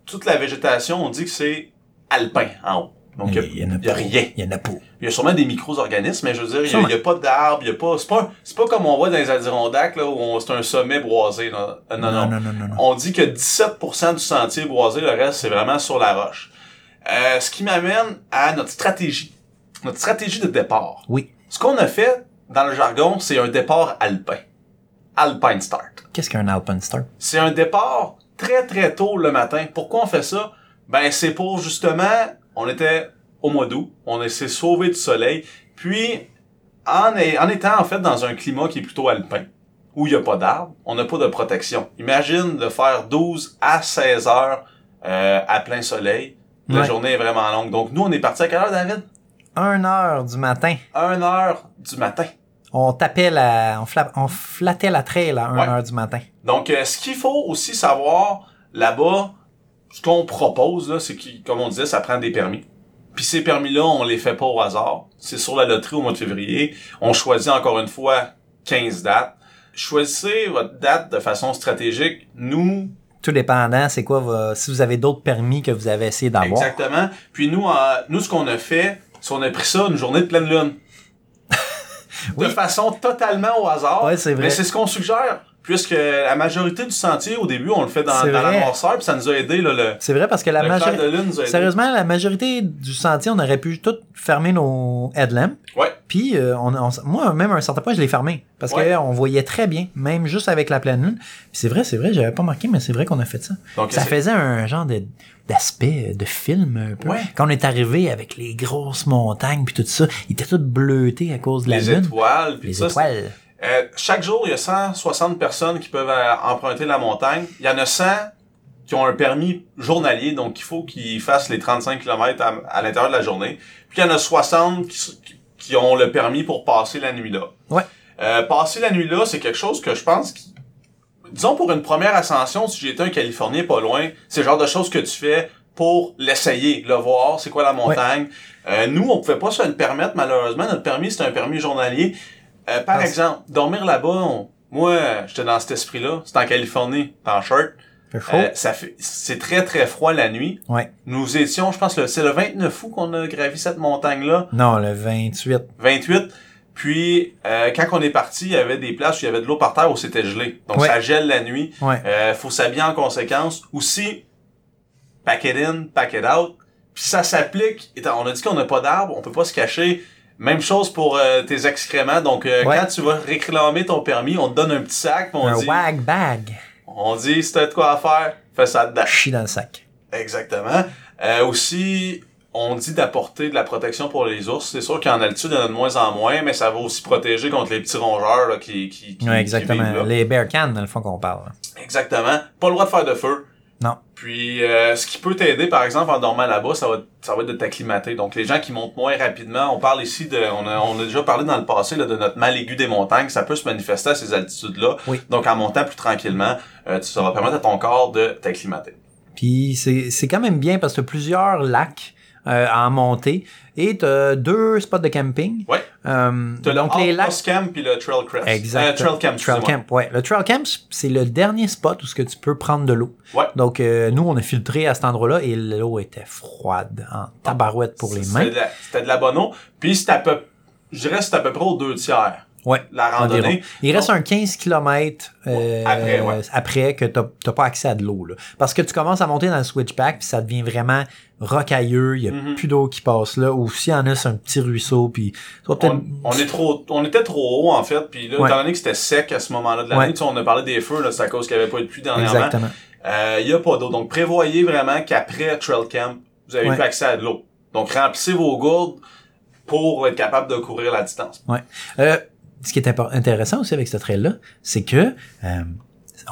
toute la végétation, on dit que c'est alpin en haut. Donc, il Il y en a a pas. rien. Il y en a pas. Il y a sûrement des micro-organismes, mais je veux dire, il y a- pas d'arbres, il y a pas, c'est pas, c'est pas comme on voit dans les Adirondacks, là, où c'est un sommet boisé. Euh, non, non. non, non, non, non. On dit que 17% du sentier boisé, le reste, c'est vraiment sur la roche. Euh, ce qui m'amène à notre stratégie. Notre stratégie de départ. Oui. Ce qu'on a fait, dans le jargon, c'est un départ alpin. Alpine start. Qu'est-ce qu'un Alpine Start? C'est un départ très très tôt le matin. Pourquoi on fait ça? Ben c'est pour justement, on était au mois d'août, on s'est sauvé du soleil, puis en, est- en étant en fait dans un climat qui est plutôt alpin, où il n'y a pas d'arbres, on n'a pas de protection. Imagine de faire 12 à 16 heures euh, à plein soleil. La Ouais. journée est vraiment longue. Donc nous, on est parti à quelle heure, David? 1 heure du matin. 1 heure du matin. On tapait la, on, fla- on flattait la trail à 1 Ouais. heure du matin. Donc, euh, ce qu'il faut aussi savoir là-bas, ce qu'on propose, c'est que, comme on disait, ça prend des permis. Puis ces permis-là, on les fait pas au hasard. C'est sur la loterie au mois de février. On choisit encore une fois 15 dates. Choisissez votre date de façon stratégique. Nous, Tout dépendant, c'est quoi, va- si vous avez d'autres permis que vous avez essayé d'avoir. exactement. Puis nous, euh, nous, ce qu'on a fait, c'est qu'on a pris ça une journée de pleine lune. Oui. De façon totalement au hasard. Ouais, c'est vrai. Mais c'est ce qu'on suggère. Puisque la majorité du sentier, au début, on le fait dans, la noirceur, puis ça nous a aidé, là, le, C'est vrai parce que la majorité... Sérieusement, la majorité du sentier, on aurait pu tout fermer nos headlamps. Ouais. Puis, euh, on, on- moi, même à un certain point, je l'ai fermé. Parce Ouais. que on voyait très bien, même juste avec la pleine lune. Puis c'est vrai, c'est vrai, j'avais pas marqué, mais c'est vrai qu'on a fait ça. Donc, ça faisait un genre de d'aspect de film un peu. Ouais. Quand on est arrivé avec les grosses montagnes puis tout ça, il était tout bleuté à cause de la les lune. étoiles, puis Les ça, étoiles. euh, chaque jour, il y a 160 personnes qui peuvent euh, emprunter la montagne. Il y en a 100 qui ont un permis journalier, donc il faut qu'ils fassent les 35 km à, à l'intérieur de la journée. Puis il y en a 60 qui, qui- qui ont le permis pour passer la nuit là. Ouais. Euh, passer la nuit là, c'est quelque chose que je pense qui... Disons pour une première ascension, si j'étais un Californien pas loin, c'est le genre de choses que tu fais pour l'essayer, le voir, c'est quoi la montagne. Euh, nous, on pouvait pas se le permettre, malheureusement. Notre permis, c'est un permis journalier. Euh, par Parce- exemple, dormir là-bas, on- moi, j'étais dans cet esprit-là. C'est en Californie, en shirt. Euh, ça fait, c'est très très froid la nuit. Ouais. Nous étions, je pense, le- c'est le 29 août qu'on a gravi cette montagne-là. Non, le 28. 28. Puis, euh, quand on est parti, il y avait des places où il y avait de l'eau par terre où c'était gelé. Donc, Ouais. ça gèle la nuit. Ouais. Euh, faut s'habiller en conséquence. Aussi, pack it in, pack it out. Puis ça s'applique. On a dit qu'on n'a pas d'arbre, on peut pas se cacher. Même chose pour euh, tes excréments. Donc, Ouais. quand tu vas réclamer ton permis, on te donne un petit sac. on un dit, wag bag. on dit, si t'as de quoi à faire, fais ça dedans. Chie dans le sac. Exactement. Aussi, on dit d'apporter de la protection pour les ours. C'est sûr qu'en altitude, il y en a de moins en moins, mais ça va aussi protéger contre les petits rongeurs là, qui, qui, qui, Ouais, qui exactement. vivent là. Les bear cans, dans le fond, qu'on parle. Exactement. Pas le droit de faire de feu. Non. Puis, euh, ce qui peut t'aider, par exemple, en dormant là-bas, ça va, ça va être de t'acclimater. Donc, les gens qui montent moins rapidement, on parle ici de, on a, on a déjà parlé dans le passé là, de notre mal aigu des montagnes, ça peut se manifester à ces altitudes-là. Oui. Donc, en montant plus tranquillement, euh, ça va permettre à ton corps de t'acclimater. Puis c'est quand même bien parce que plusieurs lacs euh, à en monter et t'as deux spots de camping. Ouais. Euh, T'as donc le les lacs. Camp puis le Trail Crest. Exact. Euh, trail Camp, Trail camp, ouais. Le trail camp, c'est le dernier spot où ce que tu peux prendre de l'eau. Ouais. Donc euh, nous, on a filtré à cet endroit-là et l'eau était froide, en tabarouette pour les mains. C'était de la bonne eau. Puis c'était à peu, je dirais c'était à peu près aux deux tiers. Ouais. La environ. randonnée. Il reste un 15 km Après, ouais. après que t'as t'as pas accès à de l'eau. là. Parce que tu commences à monter dans le switchback puis ça devient vraiment rocailleux, il y a Mhm. plus d'eau qui passe là. Ou s'il y en a, c'est un petit ruisseau puis tu On, on est trop, on était trop haut en fait, puis là, Ouais. étant donné que c'était sec à ce moment-là de l'année, Ouais. tu sais, on a parlé des feux, là, c'est à cause qu'il n'y avait pas eu de pluie dernièrement. Exactement. Euh, Il y a pas d'eau, donc prévoyez vraiment qu'après Trail Camp, vous avez Ouais. plus accès à de l'eau. Donc remplissez vos gourdes pour être capable de courir la distance. Euh, ce qui est intéressant aussi avec ce trail-là, c'est que euh,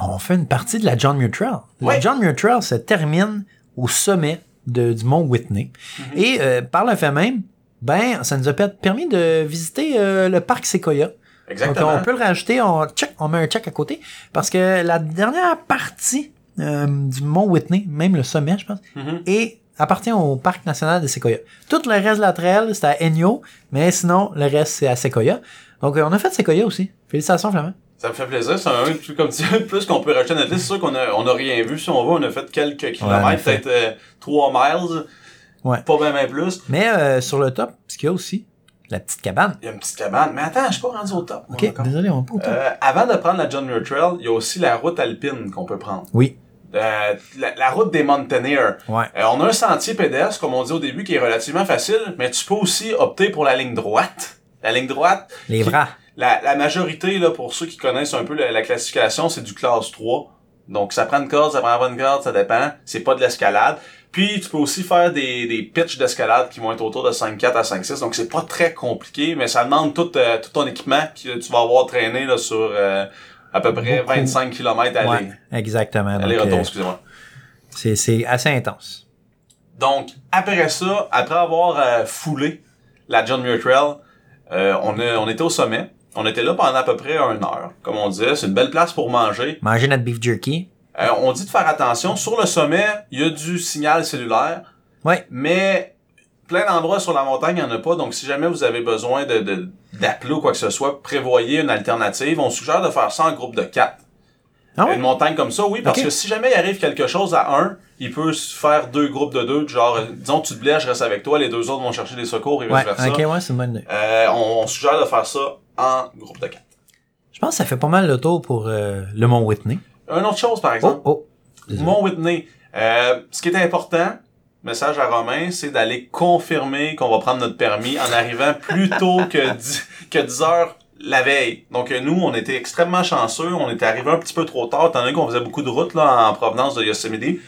on fait une partie de la John Muir Trail. La Ouais. John Muir Trail se termine au sommet de- du mont Whitney. Mhm. Et euh, par le fait même, ben, ça nous a per- permis de visiter euh, le parc Sequoia. Donc, Exactement. on peut le rajouter, on, check, on met un check à côté. Parce que la dernière partie euh, du mont Whitney, même le sommet, je pense, Mhm. et appartient au parc national de Sequoia. Tout le reste de la trail, c'est à Enyo, mais sinon, le reste, c'est à Sequoia. Donc, euh, on a fait Sequoia aussi. Félicitations, Flamand. Ça me fait plaisir. C'est un plus, comme tu plus qu'on peut rajouter à notre liste. C'est sûr qu'on a, on a rien vu. Si on veut, on a fait quelques kilomètres, peut-être euh, 3 miles. Ouais. Pas bien, bien plus. Mais euh, sur le top, ce qu'il y a aussi, la petite cabane. Il y a une petite cabane. Mais attends, je suis pas rendu au top. Ok, désolé, on peut. Euh, avant de prendre la John Muir Trail, il y a aussi la route alpine qu'on peut prendre. Oui. Euh, la, la route des Mountaineers. Ouais. Euh, on a un sentier pédestre, comme on dit au début, qui est relativement facile, mais tu peux aussi opter pour la ligne droite. La ligne droite, Les bras. la, la majorité, là, pour ceux qui connaissent un peu la, la classification, c'est du classe 3. Donc, ça prend une corde, ça prend pas une corde, ça dépend. C'est pas de l'escalade. Puis, tu peux aussi faire des, des pitchs d'escalade qui vont être autour de 5.4 à 5.6. Donc, c'est pas très compliqué, mais ça demande tout, euh, tout ton équipement que tu vas avoir traîné là, sur euh, à peu près Beaucoup. 25 km aller. Ouais, exactement. Aller-retour, euh, excusez-moi. c'est, c'est assez intense. Donc, après ça, après avoir euh, foulé la John Muir Trail, euh, on, a- on était au sommet. On était là pendant à peu près une heure. Comme on disait, c'est une belle place pour manger. Manger notre beef jerky. Euh, on dit de faire attention. Sur le sommet, il y a du signal cellulaire, Ouais. mais plein d'endroits sur la montagne, il n'y en a pas. Donc, si jamais vous avez besoin de, de, d'appeler ou quoi que ce soit, prévoyez une alternative. On suggère de faire ça en groupe de quatre. Ah ouais? Une montagne comme ça, oui, parce que si jamais il arrive quelque chose à un, il peut se faire deux groupes de deux, genre, disons, tu te blesses, je reste avec toi, les deux autres vont chercher des secours et Ouais, vice-versa. ok, ouais, c'est une bonne idée. Euh, on, on suggère de faire ça en groupe de quatre. Je pense que ça fait pas mal le tour pour euh, le Mont Whitney. Une autre chose, par exemple, Oh, oh. Mont Whitney, euh, ce qui est important, message à Romain, c'est d'aller confirmer qu'on va prendre notre permis en arrivant plus tôt que 10, que 10 heures la veille. Donc nous, on était extrêmement chanceux, on était arrivé un petit peu trop tard, étant donné qu'on faisait beaucoup de routes là, en provenance de Yosemite.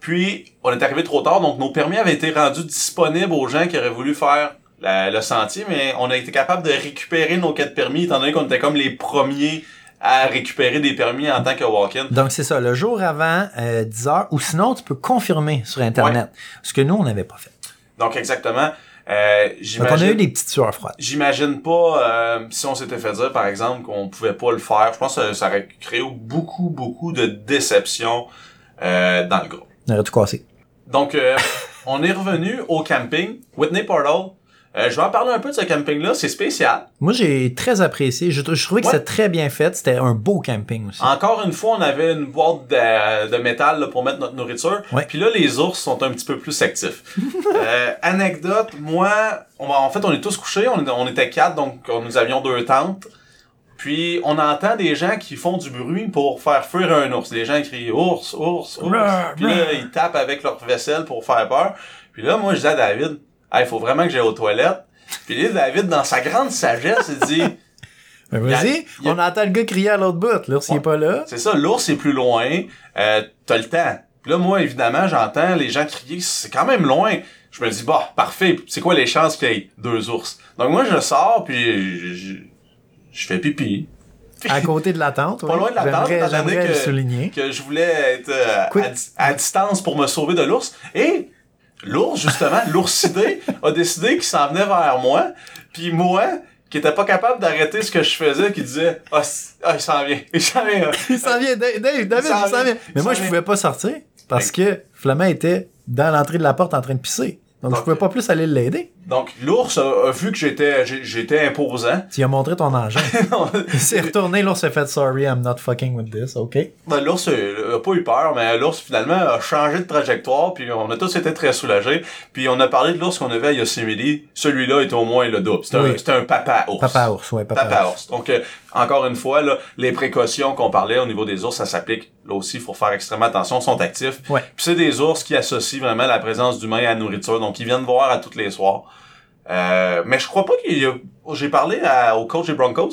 Puis, on est arrivé trop tard, donc nos permis avaient été rendus disponibles aux gens qui auraient voulu faire la- le sentier, mais on a été capable de récupérer nos quatre permis, étant donné qu'on était comme les premiers à récupérer des permis en tant que walk-in. Donc, c'est ça, le jour avant, euh, 10 heures, ou sinon, tu peux confirmer sur Internet. Ce que nous, on n'avait pas fait. Donc exactement. Euh, Donc, on a eu des petites sueurs froides. j'imagine pas euh, si on s'était fait dire par exemple qu'on pouvait pas le faire. Je pense que ça, ça aurait créé beaucoup beaucoup de déception euh, dans le groupe. On aurait tout cassé. Donc euh, on est revenu au camping Whitney Portal. Euh, je vais en parler un peu de ce camping-là. C'est spécial. Moi, j'ai très apprécié. Je, je trouvais que Ouais. c'était très bien fait. C'était un beau camping aussi. Encore une fois, on avait une boîte de, de métal là, pour mettre notre nourriture. Ouais. Puis là, les ours sont un petit peu plus actifs. euh, anecdote, moi, on, en fait, on est tous couchés. On, on était quatre, donc on- nous avions deux tentes. Puis on entend des gens qui font du bruit pour faire fuir un ours. Les gens crient ours, ours, ours. Puis là, ils tapent avec leur vaisselle pour faire peur. Puis là, moi, je dis à David, il faut vraiment que j'aille aux toilettes. Puis là, David, dans sa grande sagesse, il dit, Ben, vas-y, a- on entend le gars crier à l'autre bout. L'ours, il est Ouais. pas là. C'est ça, l'ours est plus loin, euh, t'as le temps. Puis là, moi, évidemment, j'entends les gens crier, c'est quand même loin. Je me dis, bah, parfait, c'est quoi les chances qu'il y ait deux ours? Donc moi, je sors, puis je, fais pipi. À côté de la tente. Pas oui. loin de la tente, étant donné que- je voulais être euh, à, di- à distance pour me sauver de l'ours. Et l'ours, justement, l'oursidé, a décidé qu'il s'en venait vers moi. Puis moi, qui était pas capable d'arrêter ce que je faisais, qui disait, ah, ah, il s'en vient, il s'en vient. Il s'en vient, Dave, Dave, David, il s'en vient. vient. Mais moi, je pouvais pas sortir parce que Flamand était dans l'entrée de la porte en train de pisser. Donc, je Donc, pouvais pas plus aller l'aider. Donc, l'ours a, a vu que j'étais, j'étais imposant. Tu as montré ton engin. Il s'est retourné, l'ours a fait sorry, I'm not fucking with this, ok? Ben, l'ours a pas eu peur, mais l'ours finalement a changé de trajectoire, puis on a tous été très soulagés. Puis on a parlé de l'ours qu'on avait à Yosemite. Celui-là est au moins le double. C'est un, Oui. un papa ours. Papa ours, ouais, papa, Papa ours. ours. Donc, euh, encore une fois, là, les précautions qu'on parlait au niveau des ours, ça s'applique là aussi. Il faut faire extrêmement attention. Ils sont actifs. Ouais. Puis c'est des ours qui associent vraiment la présence d'humains à la nourriture. Donc, ils viennent voir à tous les soirs. Euh, mais je crois pas qu'il y a... J'ai parlé à- au coach des Broncos,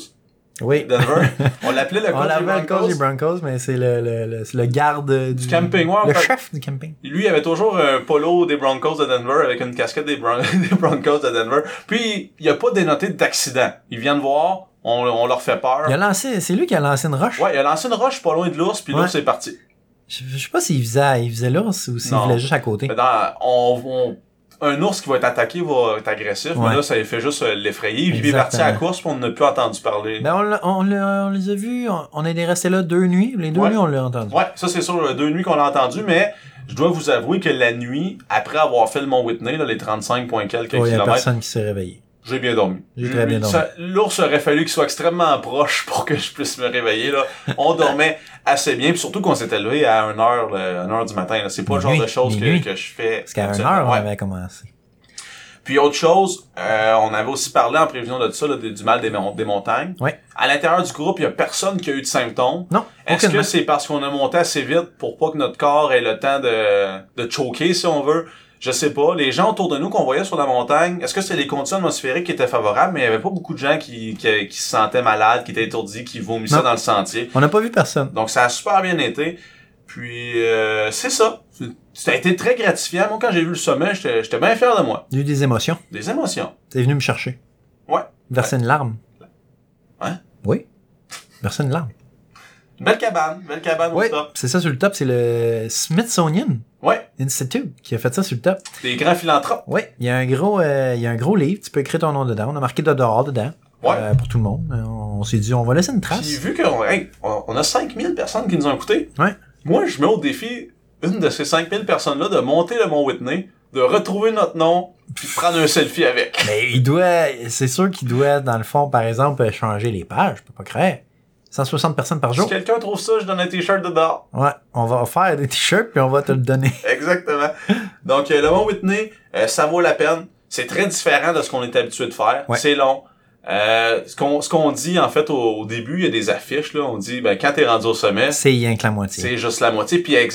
Oui. Denver. On l'appelait le On coach des l'avait le coach Broncos. des Broncos, mais c'est le, le, le, le garde du, camping, ouais, Le fait. chef du camping. Lui, il avait toujours un polo des Broncos de Denver avec une casquette des, Bron- des Broncos de Denver. Puis, il a pas dénoté d'accident. Ils viennent voir, on, on leur fait peur. Il a lancé, c'est lui qui a lancé une roche? Ouais, il a lancé une roche pas loin de l'ours, puis Ouais. l'ours est parti. Je, je sais pas s'il faisait, il faisait l'ours ou s'il voulait juste à côté. Dans, on, on- un ours qui va être attaqué va être agressif, Ouais. mais là, ça fait juste euh, l'effrayer. Il est parti à la course, puis on n'a plus entendu parler. Ben, on, l'a- on, l'a- on les a vus, on, on est resté là deux nuits. Les deux Ouais. nuits, on l'a entendu. Ouais, ça c'est sûr, deux nuits qu'on a entendu, mais je dois vous avouer que la nuit, après avoir fait le Mont Whitney, là, les 35 points quelques Ouais, il y a kilomètres, personne qui s'est réveillé. J'ai bien dormi. J'ai très bien dormi. L'ours aurait fallu qu'il soit extrêmement proche pour que je puisse me réveiller, là. On dormait assez bien, puis surtout qu'on s'était levé à 1 heure, là, 1 heure du matin. C'est pas le genre de choses que, je fais. Parce qu'à une habituellement. heure, on Ouais. avait commencé. Puis autre chose, euh, on avait aussi parlé en prévision de ça, là, du mal des, mon- des montagnes. Ouais. À l'intérieur du groupe, il y a personne qui a eu de symptômes. Non, Est-ce que c'est parce qu'on a monté assez vite pour pas que notre corps ait le temps de, de choquer, si on veut? Je sais pas. Les gens autour de nous qu'on voyait sur la montagne, est-ce que c'est les conditions atmosphériques qui étaient favorables, mais il y avait pas beaucoup de gens qui, qui, qui se sentaient malades, qui étaient étourdis, qui vomissaient dans le sentier. On n'a pas vu personne. Donc ça a super bien été. Puis euh, c'est ça. Ça a été très gratifiant. Moi, quand j'ai vu le sommet, j'étais j'étais bien fier de moi. Il y a eu des émotions. Des émotions. T'es venu me chercher. Ouais. Verser une larme. Hein? Oui. Verser une larme. Une belle cabane. Belle cabane Oui, au top. c'est ça sur le top, c'est le Smithsonian Ouais. Institute qui a fait ça sur le top. Des grands philanthropes. Oui, il y a un gros, euh, il y a un gros livre, tu peux écrire ton nom dedans. On a marqué de dehors dedans. Ouais. euh, pour tout le monde. On s'est dit, on va laisser une Puis trace. vu qu'on hey, on a 5000 personnes qui nous ont écoutés, Ouais. moi, je mets au défi une de ces 5000 personnes-là de monter le Mont Whitney, de retrouver notre nom, puis de prendre un selfie avec. Mais il doit, c'est sûr qu'il doit, dans le fond, par exemple, changer les pages. Je peux pas croire. 160 personnes par Si jour. quelqu'un trouve ça, je donne un t-shirt dedans. Ouais, on va faire des t-shirts puis on va te le donner. Exactement. Donc, euh, le Mont Whitney, euh, ça vaut la peine. C'est très différent de ce qu'on est habitué de faire. Ouais. C'est long. Euh, ce qu'on ce qu'on dit, en fait, au, au début, il y a des affiches, là. On dit, ben, quand t'es rendu au sommet, C'est rien que la moitié. c'est juste la moitié. Puis, e-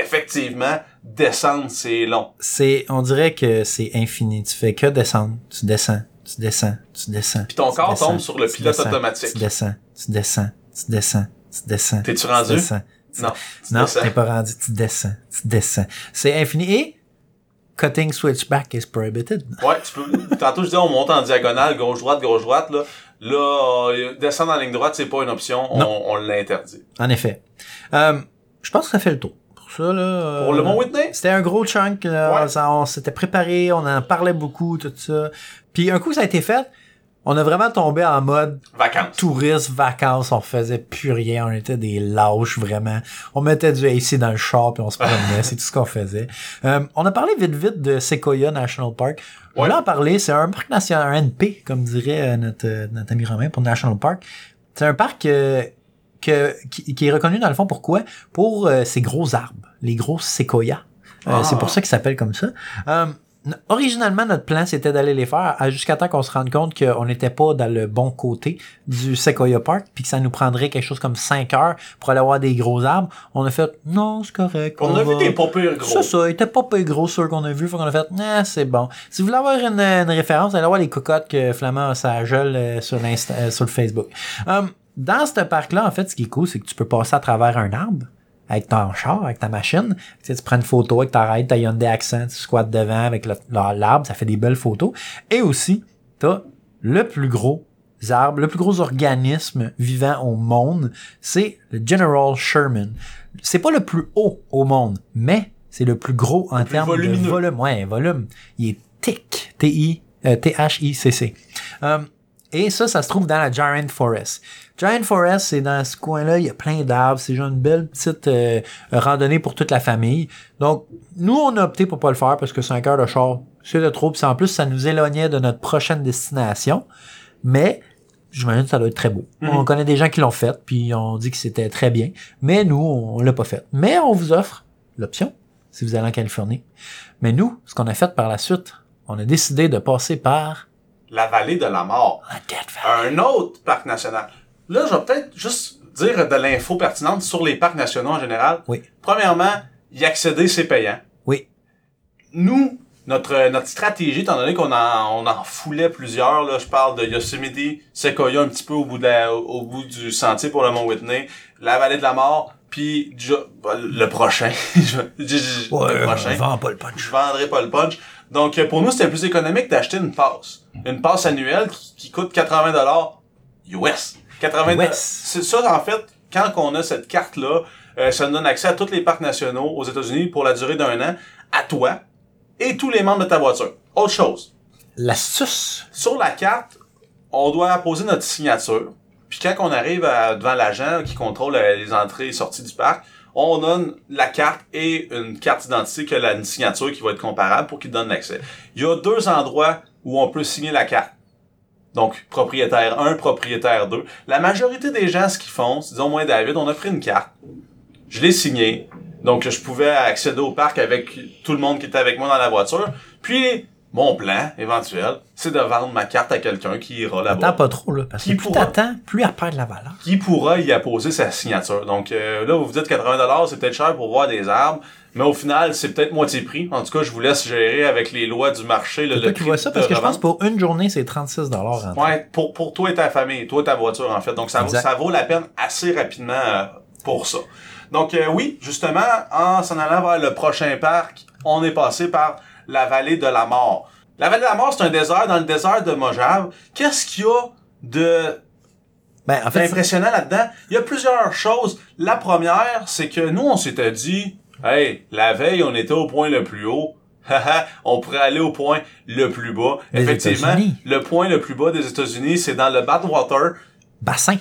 effectivement, descendre, c'est long. C'est, on dirait que c'est infini. Tu fais que descendre. Tu descends. Tu descends. Tu descends. Puis ton corps descends, tombe sur le pilote descends, automatique. Tu descends. Tu descends. Tu descends. Tu descends. T'es-tu Tu rendu? descends. Non. tu Non, descends. t'es pas rendu. Tu descends. Tu descends. C'est infini. Et cutting switchback is prohibited. Ouais, tu peux. Tantôt, je disais, on monte en diagonale, gauche-droite, gauche-droite, là. Là, euh, descendre en ligne droite, c'est pas une option. On, Non. on l'interdit. En effet. Euh, je pense que ça fait le tour. Pour ça, là. Pour euh, le Mont Whitney? C'était un gros chunk, là. Ouais. Ça, on s'était préparé, on en parlait beaucoup, tout ça. Puis un coup, ça a été fait. On a vraiment tombé en mode Vacances. touristes, vacances, on faisait plus rien, on était des lâches vraiment. On mettait du AC dans le char puis on se promenait, c'est tout ce qu'on faisait. Euh, on a parlé vite vite de Sequoia National Park. On Ouais. en parler, c'est un parc national, un NP, comme dirait euh, notre, euh, notre ami Romain pour National Park. C'est un parc euh, que, qui, qui est reconnu dans le fond pourquoi? Pour euh, ses gros arbres, les gros séquoias. Euh, Ah. C'est pour ça qu'il s'appelle comme ça. Originalement, notre plan, c'était d'aller les faire jusqu'à temps qu'on se rende compte qu'on n'était pas dans le bon côté du Sequoia Park, puis que ça nous prendrait quelque chose comme 5 heures pour aller voir des gros arbres. On a fait, non, c'est correct. On a vu des pas pires gros. c'est ça, il était pas peu gros ceux qu'on a vu, faut qu'on a fait, ah, c'est bon. Si vous voulez avoir une, une référence, allez voir les cocottes que Flamand a sa gueule euh, sur, euh, sur le Facebook. Hum, dans ce parc-là, en fait, ce qui est cool, c'est que tu peux passer à travers un arbre avec ton char, avec ta machine. Tu, sais, tu prends une photo avec ta ride, ta Hyundai Accent, tu squattes devant avec l'arbre, ça fait des belles photos. Et aussi, t'as le plus gros arbre, le plus gros organisme vivant au monde, c'est le General Sherman. C'est pas le plus haut au monde, mais c'est le plus gros en termes de volume. Ouais, volume. Il est TIC, T-I, euh, T-H-I-C-C. Euh, et ça, ça se trouve dans la Giant Forest. Giant Forest, c'est dans ce coin-là, il y a plein d'arbres, c'est genre une belle petite euh, randonnée pour toute la famille. Donc, nous, on a opté pour pas le faire parce que 5 heures de char, c'est de trop. Puis en plus, ça nous éloignait de notre prochaine destination. Mais, j'imagine que ça doit être très beau. Mhm. On connaît des gens qui l'ont fait, puis on dit que c'était très bien. Mais nous, on l'a pas fait. Mais on vous offre l'option, si vous allez en Californie. Mais nous, ce qu'on a fait par la suite, on a décidé de passer par La vallée de la mort. la Death Valley. Un autre parc national. Là, je vais peut-être juste dire de l'info pertinente sur les parcs nationaux en général. Oui. Premièrement, y accéder, c'est payant. Oui. Nous, notre, notre stratégie, étant donné qu'on en, on en foulait plusieurs, là, je parle de Yosemite, Sequoia un petit peu au bout, de la- au bout du sentier pour le Mont Whitney, la vallée de la mort, puis Jo- le prochain. Je- je- je- le prochain. vends pas le punch. je vendrai pas le punch. Donc, euh, pour nous, c'était plus économique d'acheter une passe. Une passe annuelle qui, qui coûte 80 dollars US. 80 US. C'est ça, en fait, quand on a cette carte-là, euh, ça nous donne accès à tous les parcs nationaux aux États-Unis pour la durée d'un an, à toi et tous les membres de ta voiture. Autre chose. L'astuce. Sur la carte, on doit poser notre signature. Puis quand on arrive à- devant l'agent qui contrôle euh, les entrées et sorties du parc, on donne la carte et une carte d'identité qui a la- une signature qui va être comparable pour qu'il donne l'accès. Il y a deux endroits où on peut signer la carte. Donc, propriétaire 1, propriétaire 2. La majorité des gens, ce qu'ils font, c'est, disons, moi et David, on a pris une carte. Je l'ai signée. Donc, je pouvais accéder au parc avec tout le monde qui était avec moi dans la voiture. Puis, mon plan, éventuel, c'est de vendre ma carte à quelqu'un qui ira là-bas. Attends pas trop, là. Parce que Qui plus pourra- plus elle perd de la valeur. qui pourra y apposer sa signature. Donc euh, là, vous vous dites 80$, c'est peut-être cher pour voir des arbres, mais au final, c'est peut-être moitié prix. En tout cas, je vous laisse gérer avec les lois du marché. C'est le toi qui vois ça, parce que je pense pour une journée, c'est 36 en Ouais, pour, pour toi et ta famille, toi et ta voiture, en fait. Donc, ça, vaut- ça vaut la peine assez rapidement euh, pour ça. Donc, euh, oui, justement, en s'en allant vers le prochain parc, on est passé par la vallée de la mort. La vallée de la mort, c'est un désert dans le désert de Mojave. Qu'est-ce qu'il y a de Ben, en fait, impressionnant là-dedans? Il y a plusieurs choses. La première, c'est que nous, on s'était dit, hey, la veille, on était au point le plus haut. On pourrait aller au point le plus bas. Effectivement, le point le plus bas des États-Unis, c'est dans le Badwater. bassin.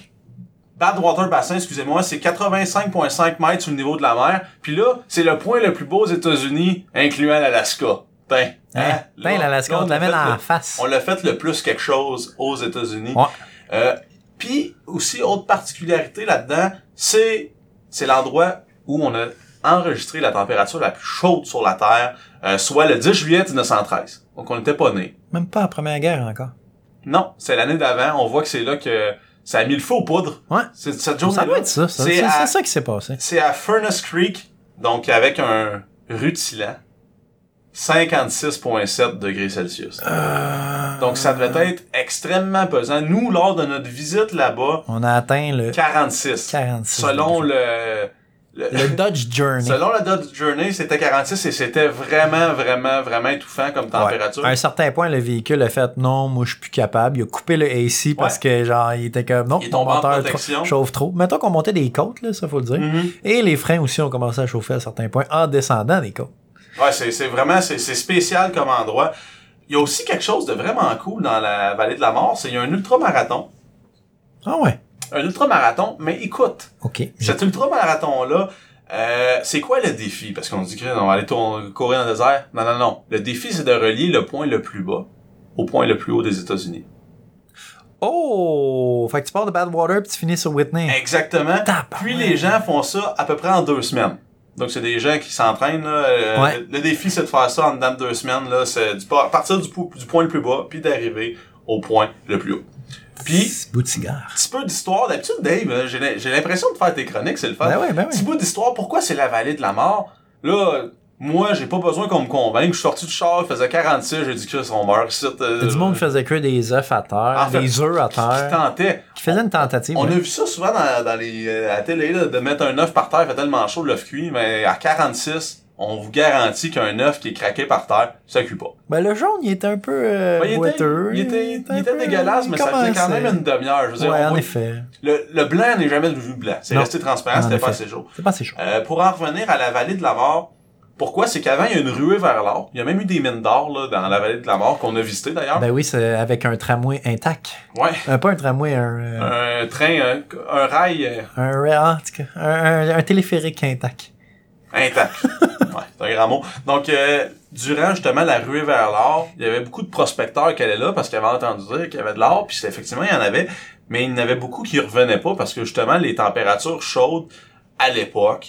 Badwater Bassin, excusez-moi, c'est 85,5 mètres sous le niveau de la mer. Puis là, c'est le point le plus beau aux États-Unis, incluant l'Alaska. Putain. Hein? Là, Putain, l'Alaska, on te la a met fait dans le- la face. on l'a fait le plus quelque chose aux États-Unis. Ouais. Euh, Puis aussi, autre particularité là-dedans, c'est c'est l'endroit où on a enregistré la température la plus chaude sur la Terre, euh, soit le 10 juillet 1913. Donc on n'était pas né. Même pas en première guerre encore. Non, c'est l'année d'avant. On voit que c'est là que ça a mis le feu aux poudres. Ouais. C'est cette Ça doit être ça. ça. C'est à- ça qui s'est passé. C'est à Furnace Creek, donc avec un rutilant, 56,7 degrés Celsius. Euh, Donc ça devait être extrêmement pesant. Nous, lors de notre visite là-bas, On a atteint le 46. 46. Selon degrés. le, le- le Dodge Journey. selon la Dodge Journey, c'était 46 et c'était vraiment, vraiment, vraiment étouffant comme température. Ouais. À un certain point, le véhicule a fait non, moi je suis plus capable. Il a coupé le AC parce que genre il était comme non, Il mon moteur trop- chauffe trop. Mettons qu'on montait des côtes, là, ça faut le dire. Mhm. Et les freins aussi ont commencé à chauffer à certains points en descendant des côtes. Ouais, c'est, vraiment, c'est, spécial comme endroit. Il y a aussi quelque chose de vraiment cool dans la vallée de la mort, c'est qu'il y a un ultramarathon. Ah ouais. Un ultramarathon, mais écoute, OK. cet ultramarathon-là, euh, c'est quoi le défi? Parce qu'on dit que on va aller tour- courir dans le désert. Non, non, non. Le défi, c'est de relier le point le plus bas au point le plus haut des États-Unis. Oh! Fait que tu pars de Badwater puis tu finis sur Whitney. Exactement. Puis les gens font ça à peu près en deux semaines. Donc c'est des gens qui s'entraînent. là. Euh, Ouais. le, le défi, c'est de faire ça en dedans de deux semaines. Là, c'est du, partir du, du point le plus bas, puis d'arriver au point le plus haut. Puis, Petit bout de cigare. petit peu d'histoire. D'habitude, Dave, euh, j'ai l'im- j'ai l'impression de faire tes chroniques, c'est le fun. Ben ouais, ben Petit bout d'histoire, pourquoi c'est la vallée de la mort? Là, moi, j'ai pas besoin qu'on me convainque. Je suis sorti du char, il faisait 46, j'ai dit que on meurt euh, du monde qui faisait cuire des œufs à terre, En fait, des œufs à qui terre, tentait. qui faisait une tentative. On ouais. a vu ça souvent dans, dans les, euh, à la télé, là, de mettre un œuf par terre, il fait tellement chaud l'œuf cuit, mais à 46, on vous garantit qu'un œuf qui est craqué par terre, ça cuit pas. Ben, le jaune, il était un peu euh, il, était, il était, il dégueulasse, mais ça faisait quand même une demi-heure. Je veux dire, Ouais, on en voit- effet. le, le blanc n'est jamais devenu blanc. C'est resté transparent, En c'était pas assez chaud. C'est pas assez chaud. Euh, pour en revenir à la vallée de la mort, pourquoi? C'est qu'avant, il y a une ruée vers l'or? Il y a même eu des mines d'or, là, dans la vallée de la mort, qu'on a visité d'ailleurs. Ben oui, c'est avec un tramway intact. ouais. Euh, pas un tramway, un, euh, Un train, un, un rail, euh, un, en tout cas, un, un- un téléphérique intact. Intact. ouais, c'est un grand mot. Donc, euh, durant justement la ruée vers l'or, il y avait beaucoup de prospecteurs qui allaient là parce qu'ils avaient entendu dire qu'il y avait de l'or, puis c'est- effectivement, il y en avait, mais il y en avait beaucoup qui revenaient pas parce que justement, les températures chaudes à l'époque,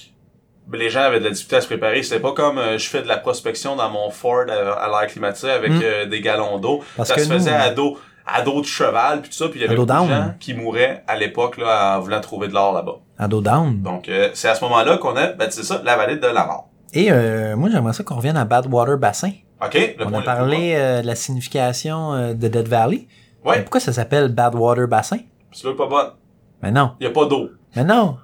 les gens avaient de la difficulté à se préparer. C'était pas comme euh, je fais de la prospection dans mon Ford à, à l'air climatisé avec Mm. euh, des gallons d'eau. Ça que se faisait à dos, à dos de cheval, puis tout ça, puis il y avait beaucoup de down. gens qui mouraient à l'époque là, en voulant trouver de l'or là-bas. À dos down. Donc, euh, c'est à ce moment-là qu'on a, ben, c'est ça, la vallée de la mort. Et euh, moi, j'aimerais ça qu'on revienne à Badwater Bassin. OK? Le On a parlé euh, de la signification euh, de Dead Valley. Ouais. Mais pourquoi ça s'appelle Badwater Bassin? C'est pas bonne. Mais non. Il y a pas d'eau. Mais non.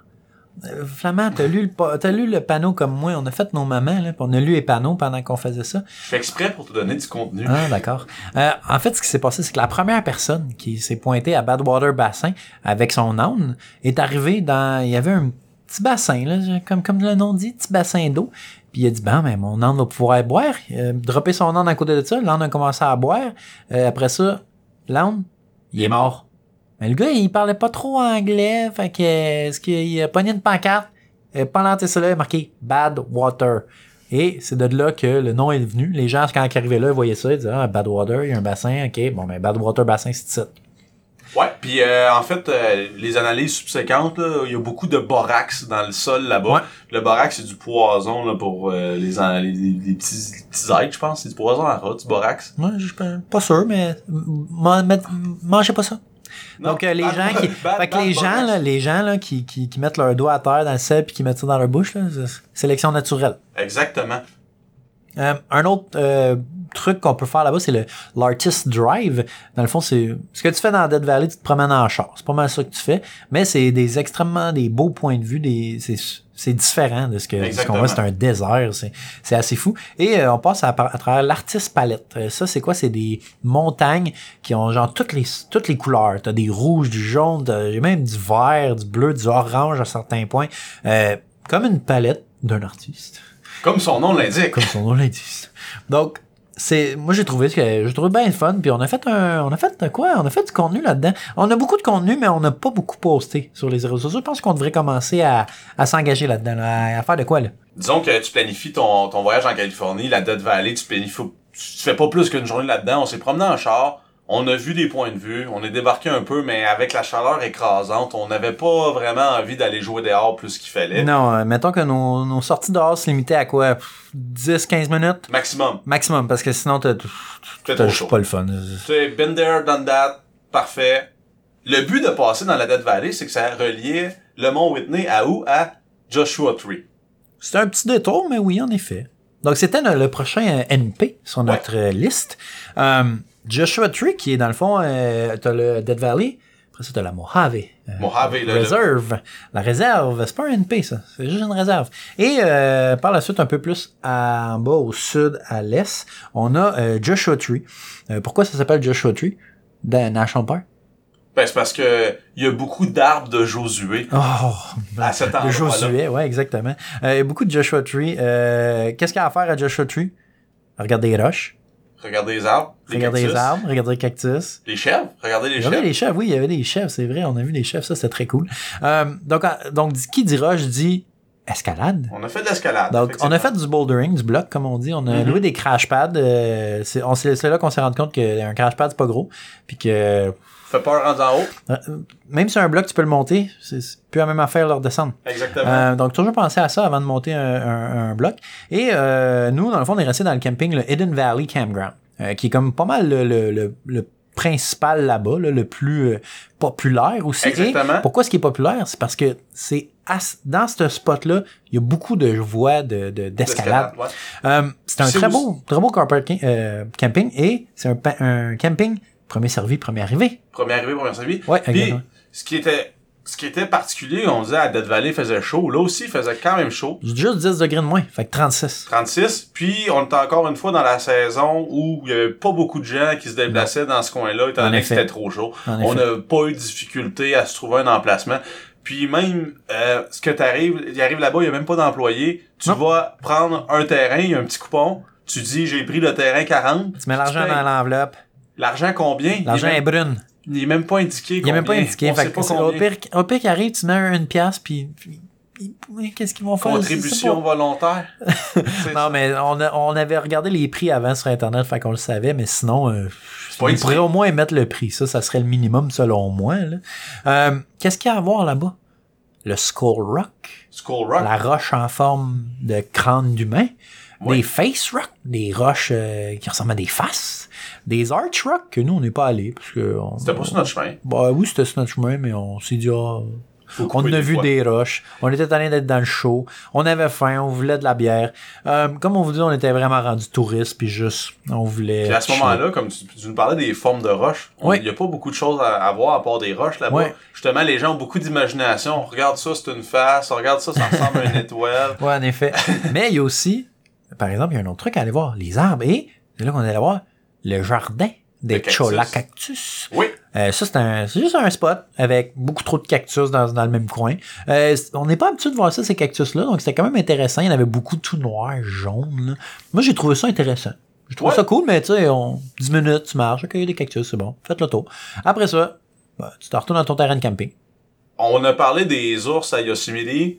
Flamand, t'as lu, le t'as lu le panneau comme moi. On a fait nos mamans, là, puis on a lu les panneaux pendant qu'on faisait ça. Je fais exprès pour te donner du contenu. Ah, d'accord. Euh, en fait, ce qui s'est passé, c'est que la première personne qui s'est pointée à Badwater Bassin avec son âne est arrivée dans... Il y avait un petit bassin, là, comme, comme le nom dit, petit bassin d'eau. Puis il a dit, ben, ben mon âne va pouvoir boire. Euh, dropper son âne à côté de ça. L'âne a commencé à boire. Euh, après ça, l'âne, il est mort. Mais le gars, il parlait pas trop anglais. Fait que, est-ce qu'il a pogné une pancarte? Euh, pendant ça, là, il a marqué Bad Water. Et c'est de là que le nom est venu. Les gens, quand ils arrivaient là, ils voyaient ça, ils disaient, ah, Badwater, il y a un bassin, ok, bon, ben, Badwater Bassin, c'est ça. Puis euh, en fait, euh, les analyses subséquentes, il y a beaucoup de borax dans le sol là-bas. Ouais. Le borax, c'est du poison là, pour euh, les, les, petits, les petits êtres, je pense. C'est du poison à rat, du borax. Moi, je suis pas- sûr, mais man- man- mangez pas ça. Donc euh, les bad- gens qui bad- fait que bad les gens là, les gens là qui, qui, qui mettent leur doigt à terre dans le sel puis qui mettent ça dans leur bouche là, c'est sélection naturelle. Exactement. Euh, un autre euh, truc qu'on peut faire là-bas, c'est le l'artist drive. Dans le fond, c'est ce que tu fais dans Dead Valley, tu te promènes en char. C'est pas mal ça que tu fais, mais c'est des extrêmement des beaux points de vue, des c'est différent de ce que ce qu'on voit, c'est un désert, c'est c'est assez fou. Et euh, on passe à, à travers l'artist palette. Euh, ça c'est quoi? C'est des montagnes qui ont genre toutes les toutes les couleurs. T'as des rouges, du jaune, t'as même du vert, du bleu, du orange à certains points, Euh, comme une palette d'un artiste Comme son nom l'indique. comme son nom l'indique. Donc, c'est, moi j'ai trouvé que j'ai trouvé bien fun, puis on a fait un, on a fait quoi? On a fait du contenu là-dedans. On a beaucoup de contenu, mais on n'a pas beaucoup posté sur les réseaux sociaux. Je pense qu'on devrait commencer à, à s'engager là-dedans, là, à faire de quoi là? Disons que tu planifies ton, ton voyage en Californie, la Death Valley, tu planifies, tu fais pas plus qu'une journée là-dedans. On s'est promené en char, on a vu des points de vue, on est débarqué un peu, mais avec la chaleur écrasante, on n'avait pas vraiment envie d'aller jouer dehors plus qu'il fallait. Non, euh, mettons que nos, nos sorties dehors se limitaient à quoi? 10-15 minutes? Maximum. maximum, parce que sinon t'as, pas le fun. Tu sais, been there, done that, parfait. Le but de passer dans la Death Valley, c'est que ça reliait le mont Whitney à où? À Joshua Tree. C'était un petit détour, mais oui, en effet. Donc, c'était le le prochain NP sur notre liste. Euh, Joshua Tree, qui est dans le fond, euh, t'as le Dead Valley. Après ça, t'as la Mojave. euh, Mojave, le- Reserve. La réserve. C'est pas un NP, ça. C'est juste une réserve. Et euh, par la suite, un peu plus à- en bas, au sud, à l'est, on a euh, Joshua Tree. Euh, pourquoi ça s'appelle Joshua Tree? Dans National Park? Ben, c'est parce que il y a beaucoup d'arbres de Josué Oh, à cet de. Josué, ouais, exactement. Euh, il y a beaucoup de Joshua Tree. Euh, Qu'est-ce qu'il y a à faire à Joshua Tree? Regarder les roches. Regardez les arbres, les cactus, les arbres, regarder les cactus. les chèvres, regardez les Regardez chèvres. les chefs, oui, il y avait des chefs, c'est vrai, on a vu des chefs, ça c'était très cool. Euh, donc, euh, donc, qui dit roche dit escalade. On a fait de l'escalade. Donc, on a fait du bouldering, du bloc, comme on dit. On a Mhm. loué des crash pads. euh, c'est là qu'on s'est rendu compte qu'un crash pad, c'est pas gros. Puis que Fait peur rendu en haut. euh, même si un bloc, tu peux le monter, c'est plus la même affaire leur descendre. Exactement. Euh, donc, toujours penser à ça avant de monter un, un- un bloc. Et euh, nous, dans le fond, on est resté dans le camping, le Hidden Valley Campground, euh, qui est comme pas mal le, le, le, le principal là-bas, là, le plus populaire aussi. Exactement. Et pourquoi ce qui est populaire? C'est parce que c'est dans ce spot-là, il y a beaucoup de voies de, de- d'escalade. ouais. Euh, c'est un très beau, très beau euh, camping et c'est un camping premier servi, premier arrivé. Premier arrivé, premier servi. Ouais, Puis, exactement. ce qui était, ce qui était particulier, on disait à Dead Valley faisait chaud. Là aussi, il faisait quand même chaud. Juste 10 degrés de moins, fait que 36. 36. Puis, on était encore une fois dans la saison où il y avait pas beaucoup de gens qui se déplaçaient dans ce coin-là, étant En donné que c'était trop chaud. En On n'a pas eu de difficulté à se trouver un emplacement. Puis même, euh, ce que t'arrives, il arrive là-bas, il y a même pas d'employé. Tu Non. vas prendre un terrain, il y a un petit coupon. Tu dis, j'ai pris le terrain 40. Tu mets l'argent dans l'enveloppe. L'argent combien? L'argent est brune. il est même pas indiqué Il est même pas indiqué. On Fait sait que pas c'est- au pire, au pire qui arrive, tu mets une pièce, puis, qu'est-ce qu'ils vont faire? Contribution volontaire. Non, mais on, a- on avait regardé les prix avant sur Internet, fait qu'on le savait, mais sinon, euh, on pourrait au moins mettre le prix. Ça, ça serait le minimum selon moi. Euh, Qu'est-ce qu'il y a à voir là-bas? Le Skull Rock. Skull Rock. La roche en forme de crâne d'humain. Oui. Des face rock, des roches euh, qui ressemblent à des faces. Des arch rock que nous, on n'est pas allés. Parce que C'était pas sur notre chemin. Bah oui, c'était sur notre chemin, mais on s'est dit, ah, on a vu des roches. On était allé d'être dans le show. On avait faim, on voulait de la bière. Euh, comme on vous dit, on était vraiment rendu touriste, puis juste, on voulait. Puis à ce moment-là, comme tu, tu nous parlais des formes de roches, Oui. il y a pas beaucoup de choses à, à voir à part des roches là-bas. Oui. Justement, les gens ont beaucoup d'imagination. On regarde ça, c'est une face. On regarde ça, ça ressemble à une étoile. Ouais, en effet. Mais il y a aussi, par exemple, il y a un autre truc à aller voir, les arbres. Et c'est là qu'on allait voir le jardin des cactus. chola cactus. Oui. Euh, ça, c'est un, c'est juste un spot avec beaucoup trop de cactus dans, dans le même coin. Euh, on n'est pas habitué de voir ça, ces cactus-là, donc c'était quand même intéressant. Il y en avait beaucoup tout noir, jaune. là. Moi, j'ai trouvé ça intéressant. Trouvé Ouais. ça cool, mais tu sais, on, 10 minutes, tu marches, ok, des cactus, c'est bon. Faites le tour. Après ça, bah, tu te retournes dans ton terrain de camping. On a parlé des ours à Yosemite.